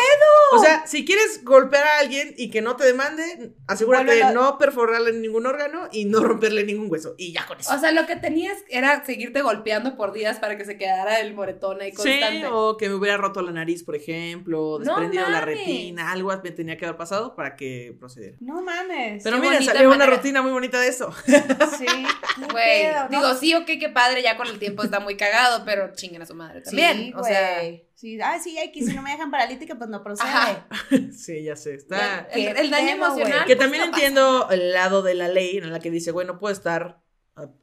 O sea, si quieres golpear a alguien y que no te demande, asegúrate Bueno, de no perforarle ningún órgano y no romperle ningún hueso. Y ya con eso. O sea, lo que tenías era seguirte golpeando por días para que se quedara el moretón ahí Sí, constante. o que me hubiera roto la nariz, por ejemplo, No desprendido la retina, algo me tenía que haber pasado para que procediera. No mames. Pero miren, salió una rutina muy bonita de eso. Sí. Güey, digo, sí, ok, qué padre, ya con el tiempo está muy cagado, pero chinguen a su madre también. Sí, o sea. Sí, ah, sí, X, si no me dejan paralítica, pues no procede. Ajá. sí, ya sé, está... el, daño emocional. Que pues, también no pasa. entiendo el lado de la ley en la que dice, güey, no puedo estar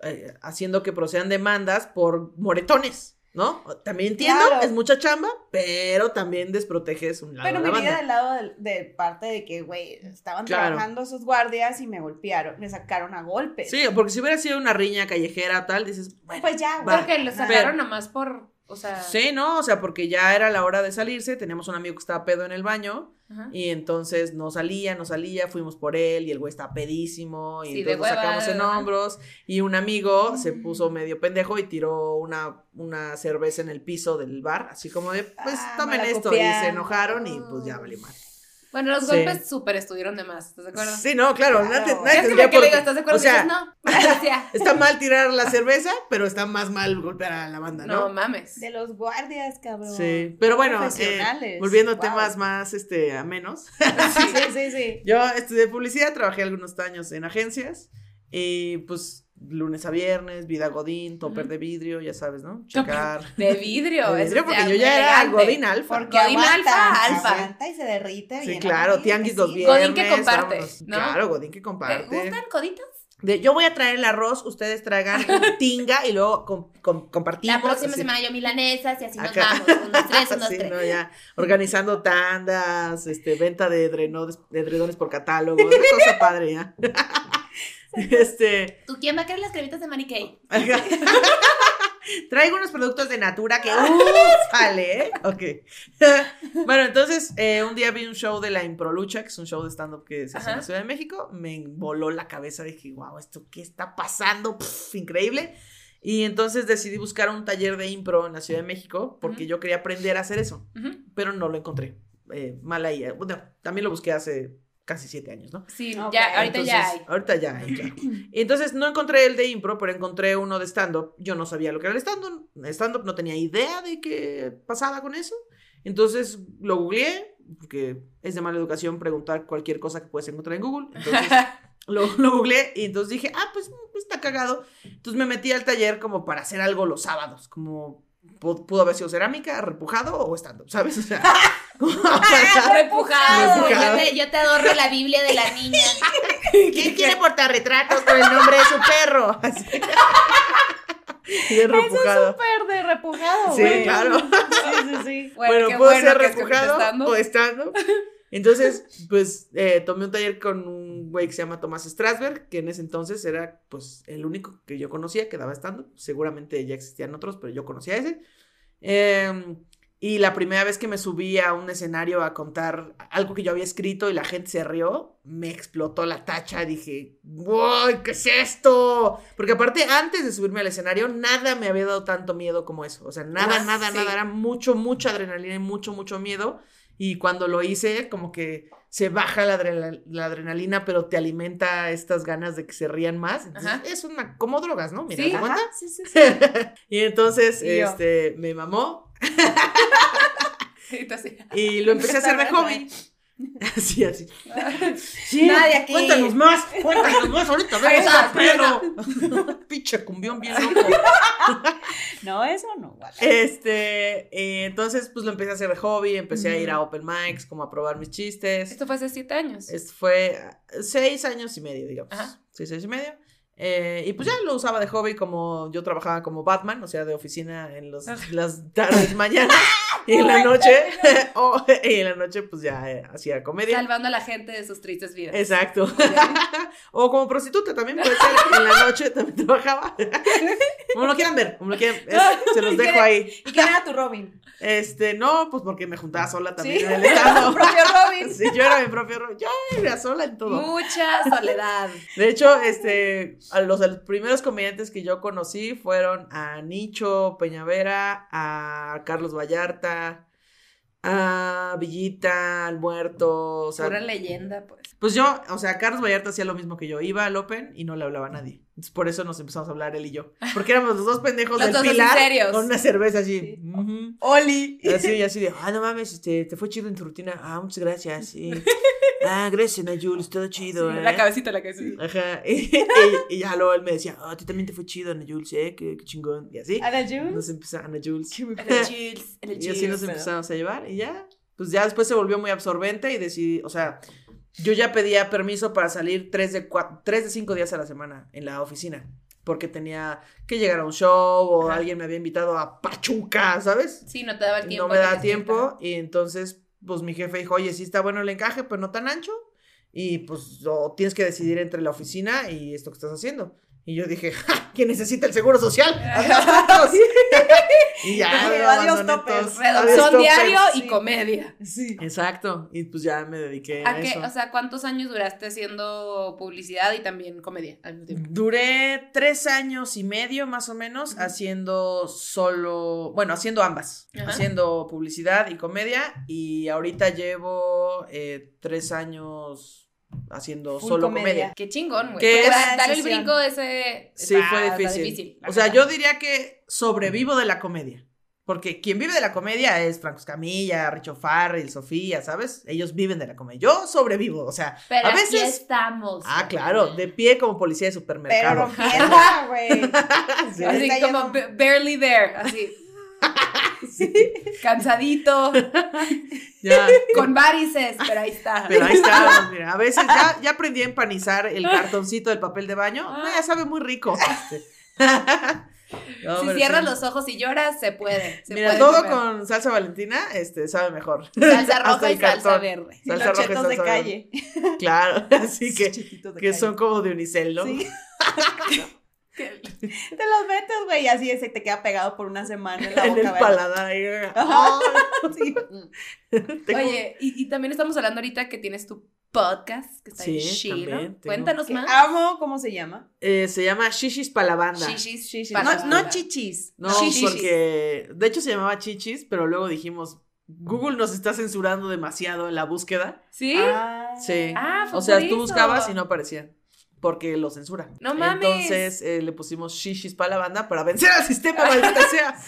eh, haciendo que procedan demandas por moretones, ¿no? También entiendo, Claro. es mucha chamba, pero también desproteges un lado Pero vida banda. del lado del- de, parte de que, güey, estaban Claro. trabajando esos guardias y me golpearon, me sacaron a golpes. Sí, porque si hubiera sido una riña callejera tal, dices, bueno, Pues ya, güey. Porque lo sacaron nomás por, o sea. sí, ¿no? O sea, porque ya era la hora de salirse, teníamos un amigo que estaba pedo en el baño, Ajá. y entonces no salía, no salía, fuimos por él, y el güey estaba pedísimo, y Sí, entonces hueva, sacamos en hombros, y un amigo se Mm. puso medio pendejo y tiró una, una cerveza en el piso del bar, así como de, pues Ah, tomen esto, y se enojaron, y pues ya valió mal. Bueno, los Sí. golpes súper estuvieron de más, ¿estás de acuerdo? Sí, no, claro, Claro. nadie, Es nadie tendría lo que por le qué- digo, ¿estás de acuerdo? O sea, Dices, no, gracias. está mal tirar la cerveza, pero está más mal golpear a la banda, No ¿no? mames. De los guardias, cabrón. Sí, pero bueno, eh, volviendo a Wow. temas más este, a menos. Sí, sí, sí, sí. Yo estudié publicidad, trabajé algunos años en agencias y pues lunes a viernes, vida godín, topper de vidrio, ya sabes, ¿no? Checar. De vidrio. De vidrio, porque yo ya era elegante. godín alfa. Porque Godín aguanta, alfa, y se derrite Sí, bien. claro, tianguis los sí. viernes. Godín que comparte, vámonos. ¿no? Claro, godín que ¿Te comparte. gustan coditos? De, yo voy a traer el arroz, ustedes traigan tinga y luego com- com- compartimos. La próxima así. semana yo milanesas y así nos vamos. Tres, Sí, tres. no, ya, organizando tandas, este, venta de, edredones, de edredones por catálogo, una cosa padre ya. Este, ¿Tú quién va a querer las cremitas de Mary Kay? traigo unos productos de Natura que, ¡uh! Sale, ¿eh? Ok. bueno, entonces, eh, un día vi un show de la Improlucha, que es un show de stand-up que se hace en la Ciudad de México, me voló la cabeza, dije, wow, ¿esto qué está pasando? Pff, increíble. Y entonces decidí buscar un taller de impro en la Ciudad de México, porque yo quería aprender a hacer eso pero no lo encontré. Eh, mal ahí. eh, Bueno, también lo busqué hace casi siete años, ¿no? Sí, Ok, ya, ahorita ya hay. Entonces, Ahorita ya hay, claro. Y entonces no encontré el de impro, pero encontré uno de stand-up. Yo no sabía lo que era el stand-up. Stand-up no tenía idea de qué pasaba con eso. Entonces lo googleé, porque es de mala educación preguntar cualquier cosa que puedes encontrar en Google. Entonces lo, lo googleé y entonces dije, ah, pues mm, está cagado. Entonces me metí al taller como para hacer algo los sábados, como pudo haber sido cerámica, repujado o stand-up, ¿sabes? O sea, para- Repujado. Repujado. Yo te, yo te la Biblia de la niña. ¿Quién quiere portarretratos con el nombre de su perro? Así. Repujado. Súper de repujado, Sí, güey. claro. Sí, sí, sí. Bueno, puedo bueno ser repujado o estando. Entonces, pues, eh, tomé un taller con un güey que se llama Tomás Strasberg, que en ese entonces era, pues, el único que yo conocía que daba estando. Seguramente ya existían otros, pero yo conocía ese. Eh, y la primera vez que me subí a un escenario a contar algo que yo había escrito y la gente se rió, me explotó la tacha. Dije, ¡Wow! ¿Qué es esto? Porque aparte, antes de subirme al escenario, nada me había dado tanto miedo como eso. O sea, nada, Ah, nada, sí. nada. Era mucho, mucha adrenalina y mucho, mucho miedo. Y cuando lo hice, como que se baja la, adrenal- la adrenalina, pero te alimenta estas ganas de que se rían más. Entonces, Ajá. es una, como drogas, ¿no? Mira, Sí. ¿te cuenta? Sí, sí, sí. y entonces, Y este, me mamó y lo empecé a hacer de hobby. Así, así. Sí, Nadie aquí. Cuéntanos más, cuéntanos más. Ahorita vemos al pelo. Pinche cumbión bien loco. No, eso no, guaca. Este, eh, entonces, pues lo empecé a hacer de hobby. Empecé a ir a open mics, como a probar mis chistes. Esto fue hace siete años. Esto fue ah, seis años y medio, digamos. Ajá. Seis años y medio. Eh, y pues ya lo usaba de hobby como yo trabajaba como Batman, o sea, de oficina en los, las tardes, mañanas y en la noche. o- y en la noche pues ya eh, hacía comedia. Salvando a la gente de sus tristes vidas. Exacto. o como prostituta también puede ser. En la noche también trabajaba. como lo quieran ver, como lo quieran. es- se los dejo ahí. ¿Y quién era tu Robin? Este, no, pues porque me juntaba sola también Sí, en el estado. propio Robin. Sí, yo era mi propio Robin. Yo era sola en todo. Mucha soledad. De hecho, este, a los, primeros comediantes que yo conocí fueron a Nicho Peñavera, a Carlos Vallarta, a Villita, al Muerto, o sea, Pura leyenda, pues. pues yo, o sea, Carlos Vallarta hacía lo mismo que yo, iba al Open y no le hablaba a nadie. Entonces, por eso nos empezamos a hablar él y yo, porque éramos los dos pendejos Los del Pilar con una cerveza así. Sí. ujú. Oli. Así, y así de, ah, no mames, este, te fue chido en tu rutina. Ah, muchas gracias. sí. Ah, gracias, Nayuls, todo chido. ¿eh? La cabecita, la cabecita. Ajá. Y, y- y ya luego él me decía, ah, a ti también te fue chido, Ana Jules, ¿eh? Qué, qué chingón. Y así. Ana Jules. Nos empezó, Ana Jules. El chills, en el Y así nos chills. empezamos a llevar. Y ya, pues ya después se volvió muy absorbente y decidí, o sea, yo ya pedía permiso para salir tres de, cua- tres de cinco días a la semana en la oficina. Porque tenía que llegar a un show o Ajá. alguien me había invitado a Pachuca, ¿sabes? Sí, no te daba el tiempo. no me daba tiempo y entonces pues mi jefe dijo, oye, sí está bueno el encaje, pero no tan ancho y pues tienes que decidir entre la oficina y esto que estás haciendo. Y yo dije, ¡ja! ¿Quién necesita el seguro social? Y ya, Adiós, me todos. Reducción Adiós, diario y comedia. Sí. Exacto, y pues ya me dediqué a, ¿A qué? eso. O sea, ¿cuántos años duraste haciendo publicidad y también comedia al mismo tiempo? Duré tres años y medio más o menos haciendo solo, bueno, haciendo ambas, haciendo publicidad y comedia y ahorita llevo eh, tres años haciendo Full solo comedia. comedia. Qué chingón, güey. Da- Dar el brinco ese. Sí, está- fue difícil. o sea, yo diría que sobrevivo de la comedia. Porque quien vive de la comedia es Franco Escamilla, Richo Farrell, Sofía, ¿sabes? Ellos viven de la comedia. Yo sobrevivo, o sea, Pero a aquí veces... estamos. Ah, claro, de pie como policía de Pero supermercado. rompienda, güey. Sí. Así como yendo- barely there, así. Cansadito, Ya. con varices, pero ahí está. Pero ahí está, mira, a veces ya, ya aprendí a empanizar el cartoncito del papel de baño. Ah. No, ya sabe muy rico. No, si cierras sí. los ojos y lloras, se puede. Se Mira, puede todo comer. con salsa valentina, este, sabe mejor. salsa roja el y salsa verde. Y Salsa los roja y chetos de salsa calle. Claro, así que, de que calle. son como de unicel, ¿no? Sí. Te güey, y así se te queda pegado por una semana en la en boca. el ¿verdad? paladar. ahí. Ajá. Sí. Tengo- Oye, y, y también estamos hablando ahorita que tienes tu podcast, que está Sí, en chido. tengo. Cuéntanos más. amo, ¿cómo se llama? eh, se llama Shishis para la banda. Shishis, para No, no chichis. No, Shishis. porque de hecho se llamaba Chichis, pero luego dijimos, Google nos está censurando demasiado en la búsqueda. ¿Sí? Ah. Sí. Ah, fue O sea, por tú eso. buscabas y no aparecía. Porque lo censura. No mames. Entonces eh, le pusimos shishis para la banda para vencer al sistema, maldita sea.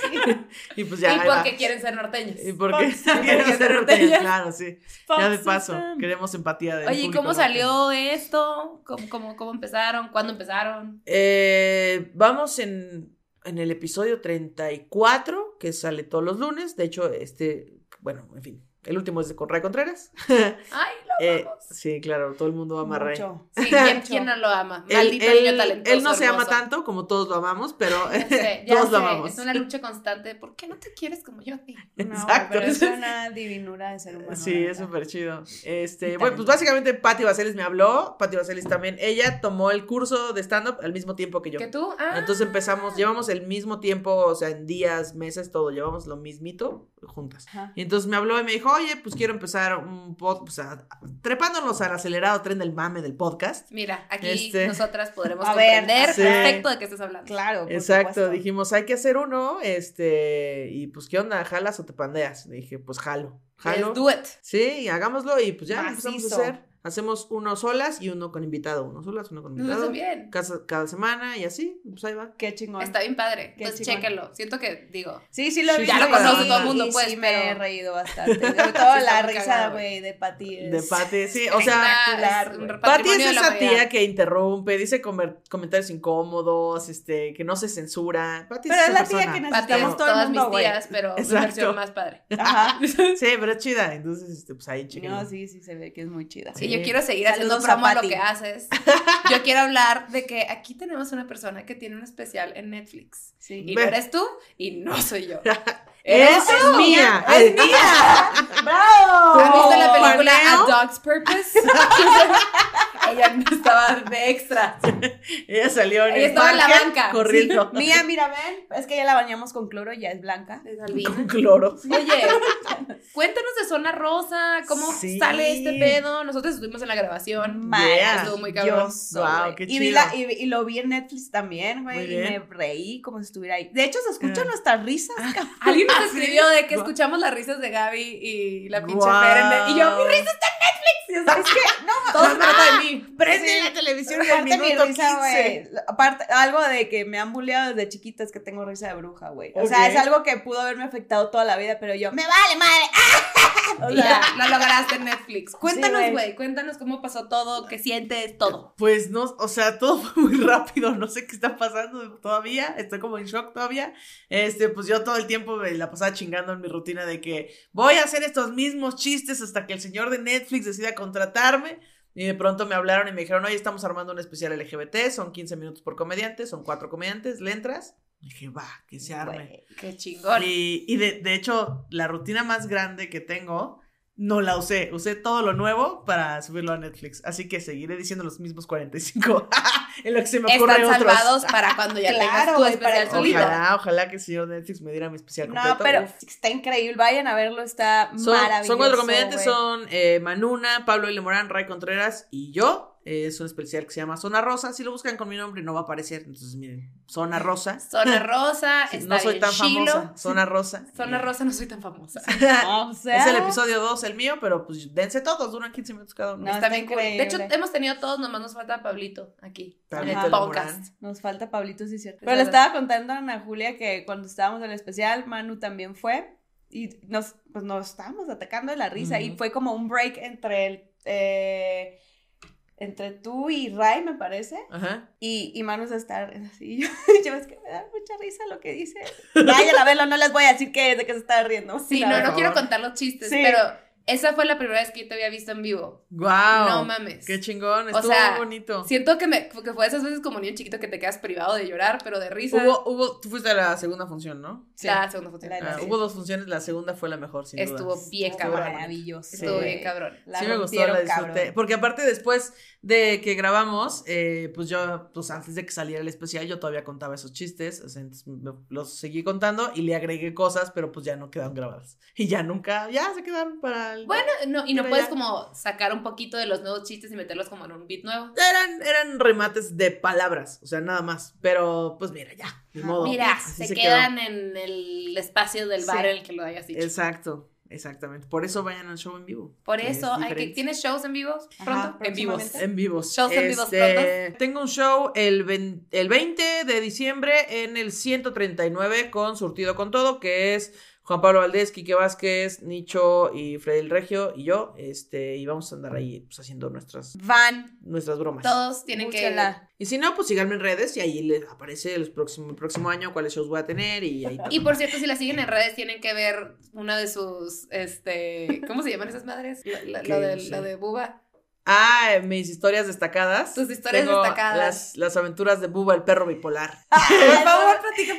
y pues ya. y ahí va. porque quieren ser norteños. Y porque Fox System. ser norteños, claro, sí. Ya de paso, queremos empatía del Oye, ¿y público cómo norteño. salió esto? ¿Cómo, cómo, cómo empezaron? ¿Cuándo empezaron? Eh, vamos en, en el episodio 34, que sale todos los lunes. De hecho, este, bueno, en fin, el último es de Ray Contreras. Ay, Eh, sí, claro, todo el mundo ama a. Mucho. Sí, ¿quién, quién no lo ama? Maldito él- niño talentoso. él no se ama tanto como todos lo amamos, pero Ya sé, ya todos lo amamos. Es una lucha constante. ¿Por qué no te quieres como yo a ti? No, Exacto. pero es una divinura de ser humano. Sí, es súper chido. Este, bueno, pues básicamente Patti Vaselis me habló, Patti Vaselis también, ella tomó el curso de stand-up al mismo tiempo que yo. ¿Que tú? Ah. Entonces empezamos, llevamos el mismo tiempo, o sea, en días, meses, todo, llevamos lo mismito juntas. Ajá. Y entonces me habló y me dijo, oye, pues quiero empezar un podcast, o sea, trepándonos al acelerado tren del mame del podcast. Mira, aquí Este- nosotras podremos A ver, sí. perfecto de qué estás hablando. Claro. por Exacto, supuesto. dijimos, hay que hacer uno, este, y pues, ¿qué onda? ¿Jalas o te pandeas? Le dije, pues, jalo, jalo. Let's do it. Sí, hagámoslo y pues ya empezamos a hacer. Hacemos uno solas y uno con invitado, uno solas, uno con Nos invitado. hace bien. Cada, cada semana y así, pues ahí va. Qué chingón. Está bien padre. Qué Entonces, chingón. chéquenlo. Siento que, digo, Sí, sí lo he Sí, visto. ya lo conoce sí, todo el mundo, y pues, sí me he pero- reído bastante. Sobre todo Sí, la risa, güey, de Pati. es- De Pati, sí, o sea. Pati es esa tía que interrumpe, dice comer- comentarios incómodos, este, que no se censura. Pati Pero es la tía que necesitamos es todo el todas mundo, mis güey. tías, pero versión más padre. Ajá. Sí, pero es chida, entonces, este, pues ahí, chiquillo. No, sí, sí se ve que es muy chida. Sí, Sí. yo quiero seguir Saludos haciendo promo a lo que haces. Yo quiero hablar de que aquí tenemos una persona que tiene un especial en Netflix. Sí. Y no eres tú y no soy yo. ¡Es tú. mía! ¡Es mía! ¡Bravo! ¿Has visto la película ¿Paneo? A Dog's Purpose? Ella no estaba de extra. Ella salió en Ella el estaba en la banca, corriendo Mía, mira, ven. Es que ya la bañamos con cloro y ya es blanca. con cloro. Oye, cuéntanos de Zona Rosa, cómo Sí. sale este pedo. Nosotros estuvimos en la grabación. Yeah. Estuvo muy cabrón. Wow, qué y, vi chido. la- y, y lo vi en Netflix también, güey. Y me reí como si estuviera ahí. De hecho, se escuchan Ah. nuestras risas. cabrón. Alguien nos ¿Ah, escribió de que escuchamos las risas de Gaby y la pinche. Fer en- Y yo, mi risa está en Netflix. Es que no, todo se trata de mí. Prende Sí. la televisión en el Aparte mi minuto risa, 15. güey. Aparte, algo de que me han bulleado desde chiquita es que tengo risa de bruja, güey. O sea, es algo que pudo haberme afectado toda la vida, pero yo, me vale madre. O sea, ya, lo lograste en Netflix. Cuéntanos, güey. güey, cuéntanos cómo pasó todo, qué sientes, todo. Pues no, o sea, todo fue muy rápido, no sé qué está pasando todavía, estoy como en shock todavía. Este, pues yo todo el tiempo me la pasaba chingando en mi rutina de que voy a hacer estos mismos chistes hasta que el señor de Netflix decida contratarme. Y de pronto me hablaron y me dijeron, oye, estamos armando un especial LGBT, son 15 minutos por comediante, son cuatro comediantes, ¿le entras? Dije, va, que se arme. güey. Qué chingón. Y, y de, de hecho, la rutina más grande que tengo, no la usé. Usé todo lo nuevo para subirlo a Netflix. Así que seguiré diciendo los mismos 45. en lo que se me ocurre Están otros. salvados para cuando ya tengas Claro, tu güey, especial para-. Ojalá, ojalá que el señor Netflix me diera mi especial No, completo. pero Uf. está increíble. Vayan a verlo, está Son, maravilloso. son cuatro comediantes, son eh, Manuna, Pablo L. Morán, Ray Contreras y yo. Es un especial que se llama Zona Rosa. Si lo buscan con mi nombre no va a aparecer. Entonces, miren, Zona Rosa. Zona Rosa, está no soy tan chilo. famosa. Zona Rosa. Zona Rosa no soy tan famosa. O sea, Es el episodio 2, el mío, pero pues dense todos, duran 15 minutos cada uno. No, está está bien cool. De hecho, increíble. hemos tenido todos, nomás nos falta Pablito aquí. En Pablito el Lamorán. podcast. Nos falta Pablito, sí, cierto. Pero le estaba contando a Ana Julia que cuando estábamos en el especial, Manu también fue. Y nos, pues nos estábamos atacando de la risa. Y Ujú. fue como un break entre el. eh, entre tú y Ray, me parece. Ajá. Y, y Manu se está así. Yo, yo es que me da mucha risa lo que dice. Vayan a verlo, no les voy a decir qué es, de qué se está riendo. Sí, no, no quiero contar los chistes, Sí. pero esa fue la primera vez que yo te había visto en vivo. ¡Guau! No mames. ¡Qué chingón! O Estuvo sea, muy bonito. Siento que, me, que fue esas veces como niño chiquito que te quedas privado de llorar, pero de risa. Hubo, hubo, tú fuiste a la segunda función, ¿no? Sí. La segunda función. La- Ah, hubo dos funciones, la segunda fue la mejor, sin. Estuvo bien Estuvo cabrón. maravilloso. Estuvo Sí. bien cabrón. La sí me gustó, la disfruté. cabrón. Porque aparte después de que grabamos, eh, pues yo, pues antes de que saliera el especial, yo todavía contaba esos chistes, o sea, los seguí contando y le agregué cosas, pero pues ya no quedaron grabadas. Y ya nunca, ya se quedaron para Bueno, no, y no puedes ya. como sacar un poquito de los nuevos chistes y meterlos como en un beat nuevo. Eran, eran remates de palabras, o sea, nada más. Pero pues mira, ya, Ajá. modo. Mira, se, quedó. quedan en el espacio del bar Sí. en el que lo hayas dicho. Exacto, exactamente. Por eso vayan al show en vivo. Por es eso, hay que, diferente. ¿tienes shows en vivo Ajá, pronto? en vivos. En vivos. Shows en vivos Este, Tengo un show el, ven- el 20 de diciembre en el 139 con Surtido con Todo, que es Juan Pablo Valdés, Quique Vázquez, Nicho y Freddy el Regio y yo. Este, y vamos a andar ahí pues, haciendo nuestras, Van. nuestras bromas. Todos tienen Búsquenla. Y si no, pues síganme en redes y ahí les aparece el próximo, el próximo año cuáles shows voy a tener y ahí que... Y por cierto, si la siguen en redes, tienen que ver una de sus, este, ¿cómo se llaman esas madres? La, lo, de, lo de Buba. Ah, mis historias destacadas. Tus historias Tengo destacadas. Las, las aventuras de Buba, el perro bipolar. Por favor, platica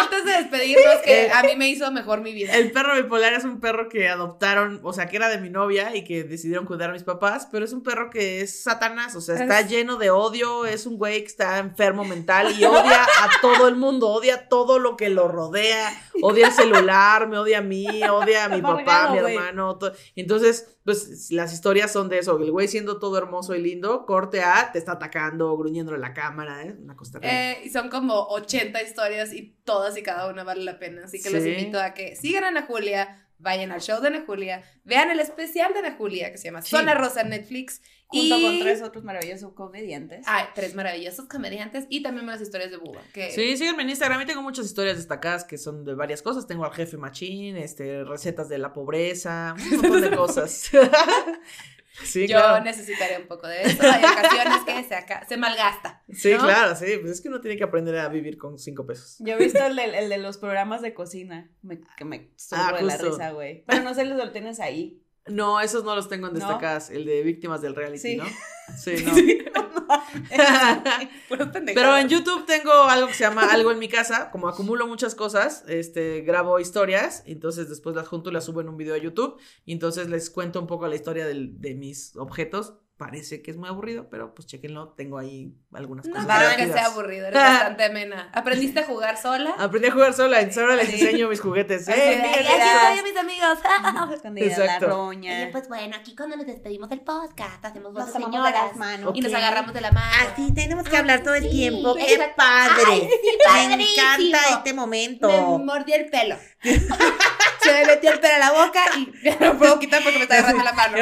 antes de despedirnos, que Eh, a mí me hizo mejor mi vida. El perro bipolar es un perro que adoptaron, o sea, que era de mi novia y que decidieron cuidar a mis papás, pero es un perro que es satanás, o sea, está Es- lleno de odio, es un güey que está enfermo mental y odia a todo el mundo, odia todo lo que lo rodea, odia el celular, me odia a mí, odia a mi papá, a mi hermano. to- Entonces, pues las historias son de eso, el güey siendo todo hermoso y lindo, corte a, te está atacando, gruñéndole la cámara, ¿eh? Una cosa. Eh, y son como 80 historias y todas y cada una vale la pena. Así que los Sí. invito a que sigan a Ana Julia, vayan al show de Ana Julia, vean el especial de Ana Julia que se llama Sí. Zona Rosa en Netflix. Junto y... con tres otros maravillosos comediantes. Hay tres maravillosos comediantes y también las historias de Buba. Que... Sí, síganme en Instagram y tengo muchas historias destacadas que son de varias cosas. Tengo al jefe machín, este, recetas de la pobreza, un montón de cosas. sí, Yo claro. necesitaré un poco de eso. Hay ocasiones que se, aca- se malgasta. Sí, ¿no? claro, sí. Pues es que uno tiene que aprender a vivir con cinco pesos. Yo he visto el de, el de los programas de cocina. Me, que me subo Ah, de la risa, güey. Pero no sé los lo tienes ahí. No, esos no los tengo en ¿No? destacadas. El de víctimas del reality, Sí. ¿no? Sí, no. Puras pendejadas. Pero en YouTube tengo algo que se llama Algo en mi casa. Como acumulo muchas cosas, este, grabo historias. Entonces después las junto y las subo en un video a YouTube. Y entonces les cuento un poco la historia del- de mis objetos. Parece que es muy aburrido, pero pues chequenlo. Tengo ahí algunas No cosas. creo que sea aburrido, eres bastante amena. ¿Aprendiste a jugar sola? Aprendí a jugar sola. Entonces ahora les enseño mis juguetes. Así ¡Eh, de, miren "Ay, aquí mis amigos. Escondida Exacto. la roña. Y pues bueno, aquí cuando nos despedimos del podcast, hacemos voces señoras. las manos. Y nos agarramos de la mano. Así tenemos que Ay, hablar todo el tiempo. ¡Qué exacto. padre! Ay, sí, Me encanta este momento. Me mordí el pelo. Se me metió el pelo a la boca y no puedo quitar porque me está agarrando la mano.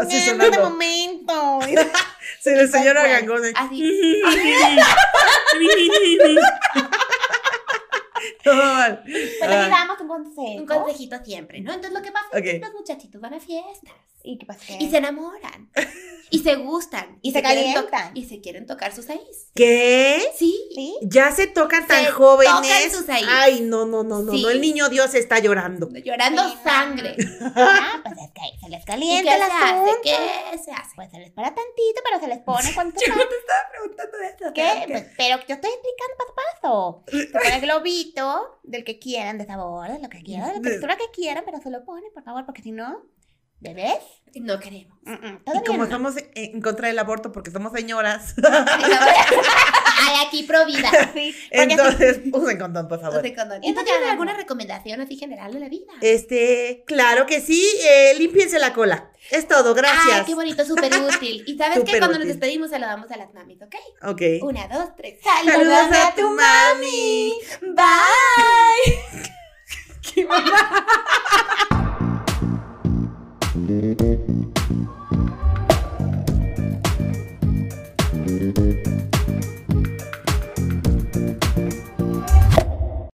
Así encanta este sonando. momento. Se le señora Gangón. Así. Todo mal. Pero Ah, le damos un consejo. Un consejito siempre, ¿no? Entonces lo que pasa Ok. es que los muchachitos van a fiestas ¿Y qué pasa? y se enamoran y se gustan Y se quieren to- calientan. y se quieren tocar sus seis. ¿Qué? Sí. ¿Sí? Ya se tocan tan Se jóvenes. tocan sus. Ay, no, no, no, no, Sí. no. El niño Dios está llorando. Llorando Sí, sangre. Ah, pues es que se les ¿Y calienta qué el se hace? ¿Qué se hace? Pues se les para tantito, pero se les pone cuando Yo no te estaba preguntando eso. ¿Qué? Pues, pero yo estoy explicando paso a paso. Se pone el globito del que quieran, de sabor, de lo que quieran, de la textura que quieran, pero se lo ponen, por favor, porque si no, ¿Bebés? No queremos. Mm, mm, Y como no. estamos en contra del aborto porque somos señoras, Ay, aquí pro vida. Sí, entonces usen condón, por favor. Entonces, ¿Y no ya tienen alguna recomendación así general de la vida? Este, claro que sí, eh, límpiense la cola. Es todo, gracias. Ay, qué bonito, súper útil. Y sabes que cuando útil. nos despedimos saludamos a las mamis, ¿ok? Ok. Una, dos, tres. Saludos a tu mami. Bye. Mm-hmm.